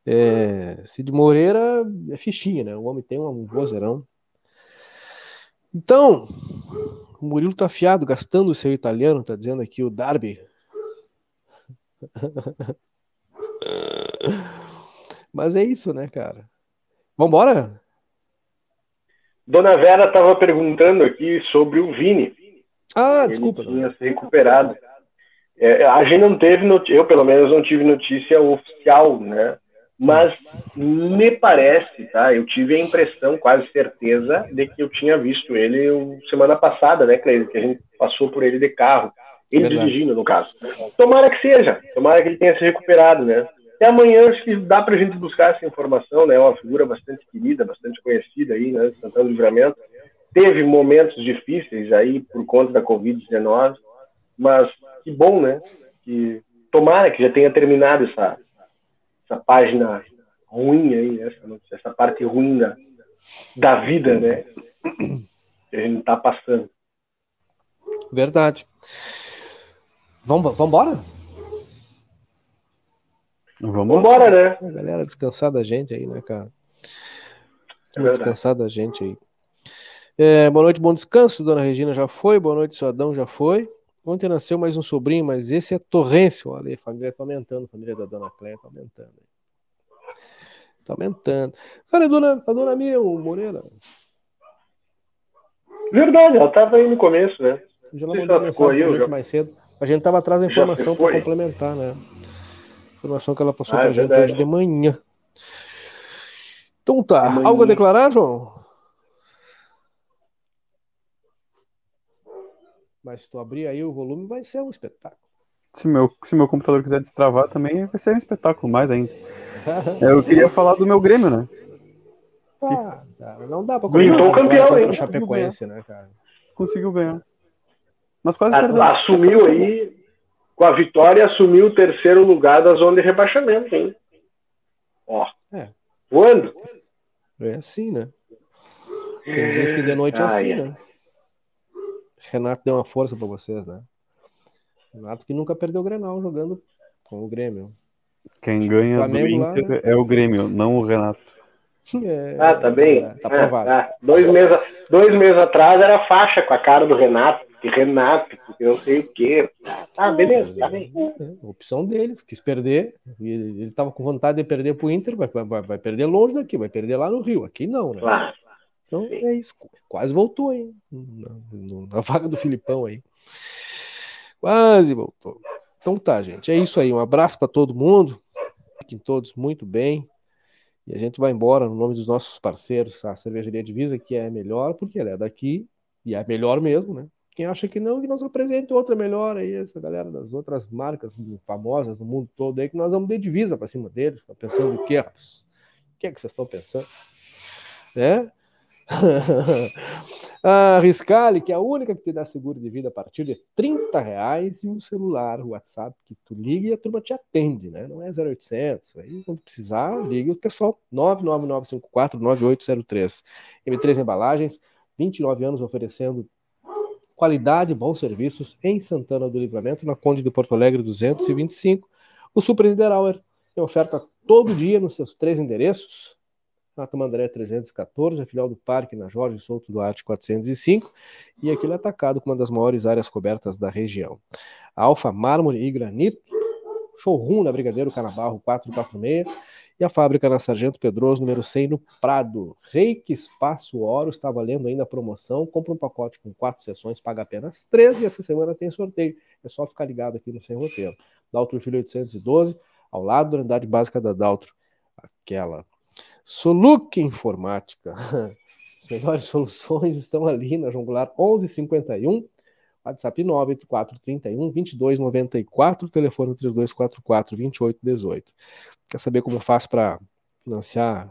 É, Cid Moreira é fichinha, né? O homem tem um vozeirão. Então, o Murilo tá afiado, gastando o seu italiano, tá dizendo aqui o Darby. Mas é isso, né, cara? Vambora? Dona Vera estava perguntando aqui sobre o Vini. Ah, desculpa. Ele tinha se recuperado. É, a gente não teve, eu pelo menos não tive notícia oficial, né? Mas me parece, tá? Eu tive a impressão, quase certeza, de que eu tinha visto ele semana passada, né, Cleide? Que a gente passou por ele de carro. Ele Verdade. dirigindo, no caso. Tomara que seja, tomara que ele tenha se recuperado, né? Até amanhã acho que dá para a gente buscar essa informação, né? É uma figura bastante querida, bastante conhecida aí, né? Santana do Livramento. Teve momentos difíceis aí por conta da Covid-19, mas que bom, né? Que tomara que já tenha terminado essa, essa página ruim aí, essa, essa parte ruim da, da vida, né? Que a gente está passando. Verdade. Vamos, vamos embora? Vamos embora, né? A galera descansar da gente aí, né, cara? É descansar da gente aí. É, boa noite, bom descanso, dona Regina já foi. Boa noite, seu Adão já foi. Ontem nasceu mais um sobrinho, mas esse é Torrêncio. Olha a família tá aumentando, a família da dona Cléia tá aumentando. Tá aumentando. Cara, a dona, a dona Miriam Moreira. Verdade, ela tava aí no começo, né? Já não mandou mensagem aí, já... mais cedo. A gente tava atrás da informação para complementar, né? Informação que ela passou ah, pra é gente hoje de manhã. Então tá. Algo a declarar, João? Mas se tu abrir aí o volume, vai ser um espetáculo. Se meu, se meu computador quiser destravar também, vai ser um espetáculo mais ainda. Eu queria falar do meu Grêmio, né? Ah, não dá pra o campeão, hein? Chapecoense, né, cara? Conseguiu ganhar. Mas quase perdeu. Assumiu aí com a vitória, assumiu o terceiro lugar da zona de rebaixamento, hein? Ó. É. Voando. É assim, né? Tem dias que de noite é assim, né? Renato deu uma força para vocês, né? Renato que nunca perdeu o Grenal jogando com o Grêmio. Quem ganha Flamengo do Inter lá, né? é o Grêmio, não o Renato. É, ah, tá bem. É, tá provado. Ah, ah. Dois, meses, dois meses atrás era faixa com a cara do Renato que Renato, porque eu sei o quê. Ah, beleza, tá bem. É, opção dele, quis perder. Ele estava com vontade de perder para o Inter, vai, vai, vai, perder longe daqui, vai perder lá no Rio. Aqui não, né? Claro. Então é isso. Quase voltou, hein? Na, na vaga do Filipão aí. Quase voltou. Então tá, gente. É isso aí. Um abraço para todo mundo. Fiquem todos muito bem. E a gente vai embora no nome dos nossos parceiros, a Cervejaria Divisa, que é melhor, porque ela é daqui, e é melhor mesmo, né? Quem acha que não, que nós apresente outra melhor aí, essa galera das outras marcas famosas no mundo todo aí, que nós vamos de divisa para cima deles. Tá pensando o quê, rapaz? O que é que vocês estão pensando? Né? a Riscale, que é a única que te dá seguro de vida a partir de 30 reais e um celular, WhatsApp, que tu liga e a turma te atende, né? Não é 0800. Aí, quando precisar, ligue o pessoal 999549803. M3 Embalagens, 29 anos oferecendo qualidade, bons serviços em Santana do Livramento, na Conde de Porto Alegre 225. O Super Niederauer tem oferta todo dia nos seus três endereços. Na Tamandaré 314, a filial do Parque, na Jorge Souto Duarte 405, e aquele atacado com uma das maiores áreas cobertas da região. Alfa, mármore e granito, showroom na Brigadeiro Canabarro 446, e a fábrica na Sargento Pedroso, número 100, no Prado. Reiki Espaço Oro está valendo ainda a promoção. Compra um pacote com quatro sessões, paga apenas três e essa semana tem sorteio. É só ficar ligado aqui no Sem Roteiro. Daltro Filho 812, ao lado da unidade básica da Daltro. Aquela. Soluque Informática. As melhores soluções estão ali na Jongular 1151 WhatsApp 98431 2294, telefone 3244 2818. Quer saber como faz para financiar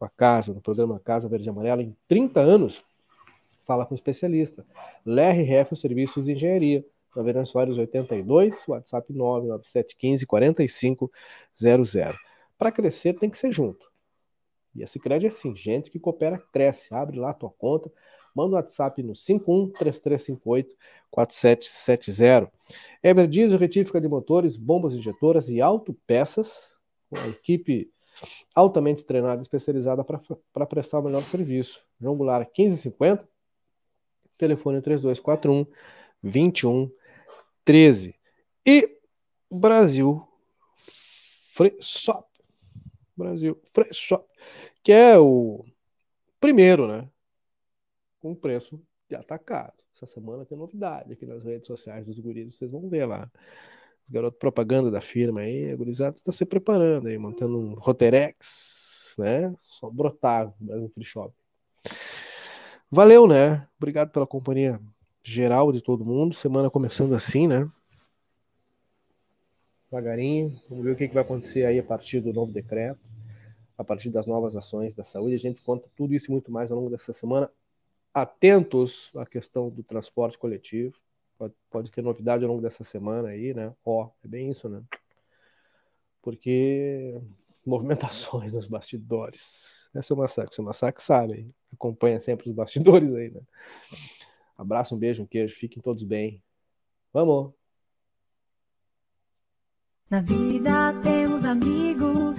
a casa no programa Casa Verde e Amarela em 30 anos? Fala com um especialista. LRF Serviços de Engenharia. Na Verão Soares 82, WhatsApp 99715 4500. Para crescer tem que ser junto. E esse crédito é assim, gente que coopera cresce. Abre lá a tua conta, Manda um WhatsApp no 5133584770. Eber Diesel, retífica de motores, bombas injetoras e autopeças, com a equipe altamente treinada e especializada para prestar o melhor serviço. João Goulart 1550, telefone 3241 2113. E Brasil Free Shop. Brasil Free Shop. Que é o primeiro, né? Com preço de atacado. Essa semana tem novidade aqui nas redes sociais dos guris, vocês vão ver lá. Os garotos propaganda da firma aí, a gurizada está se preparando aí, montando um Roterex, né? Só brotar no Brasil Free Shop. Valeu, né? Obrigado pela companhia geral de todo mundo. Semana começando assim, né? Devagarinho. Vamos ver o que vai acontecer aí a partir do novo decreto, a partir das novas ações da saúde. A gente conta tudo isso e muito mais ao longo dessa semana atentos à questão do transporte coletivo. Pode, pode ter novidade ao longo dessa semana aí, né? Ó, é bem isso, né? Porque movimentações nos bastidores. É o Massac, o Massac sabe, acompanha sempre os bastidores aí, né? Abraço, um beijo, um queijo, fiquem todos bem. Vamos! Na vida temos amigos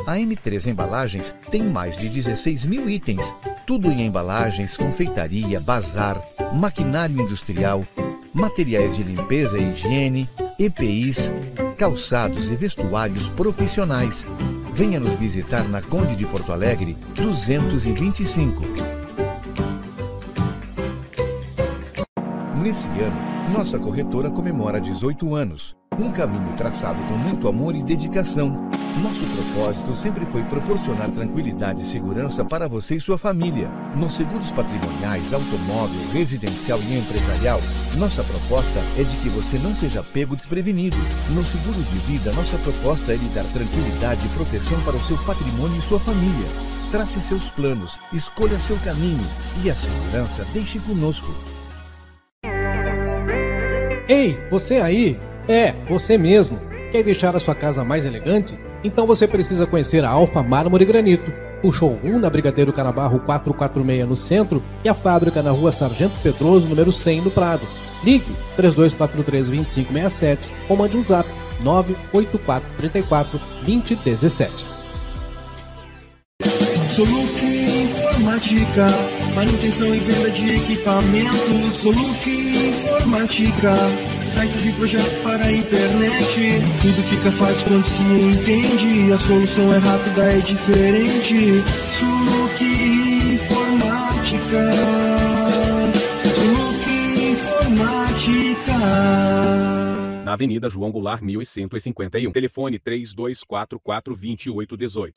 A M3 Embalagens tem mais de 16 mil itens, tudo em embalagens, confeitaria, bazar, maquinário industrial, materiais de limpeza e higiene, EPIs, calçados e vestuários profissionais. Venha nos visitar na Conde de Porto Alegre, 225. Nesse ano, nossa corretora comemora 18 anos. Um caminho traçado com muito amor e dedicação. Nosso propósito sempre foi proporcionar tranquilidade e segurança para você e sua família. Nos seguros patrimoniais, automóvel, residencial e empresarial, nossa proposta é de que você não seja pego desprevenido. No seguro de vida, nossa proposta é lhe dar tranquilidade e proteção para o seu patrimônio e sua família. Trace seus planos, escolha seu caminho e a segurança deixe conosco. Ei, você aí? É, você mesmo. Quer deixar a sua casa mais elegante? Então você precisa conhecer a Alfa Mármore e Granito. O showroom na Brigadeiro Canabarro 446 no centro e a fábrica na rua Sargento Pedroso, número 100 no Prado. Ligue 3243-2567 ou mande um zap 98434-2017. Soluc Informática, manutenção e venda de equipamentos. Soluc Informática, sites e projetos para a internet. Tudo fica fácil quando se entende. A solução é rápida, é diferente. Soluc Informática. Soluc Informática. Na Avenida João Goulart 1151. Telefone 3244 2818.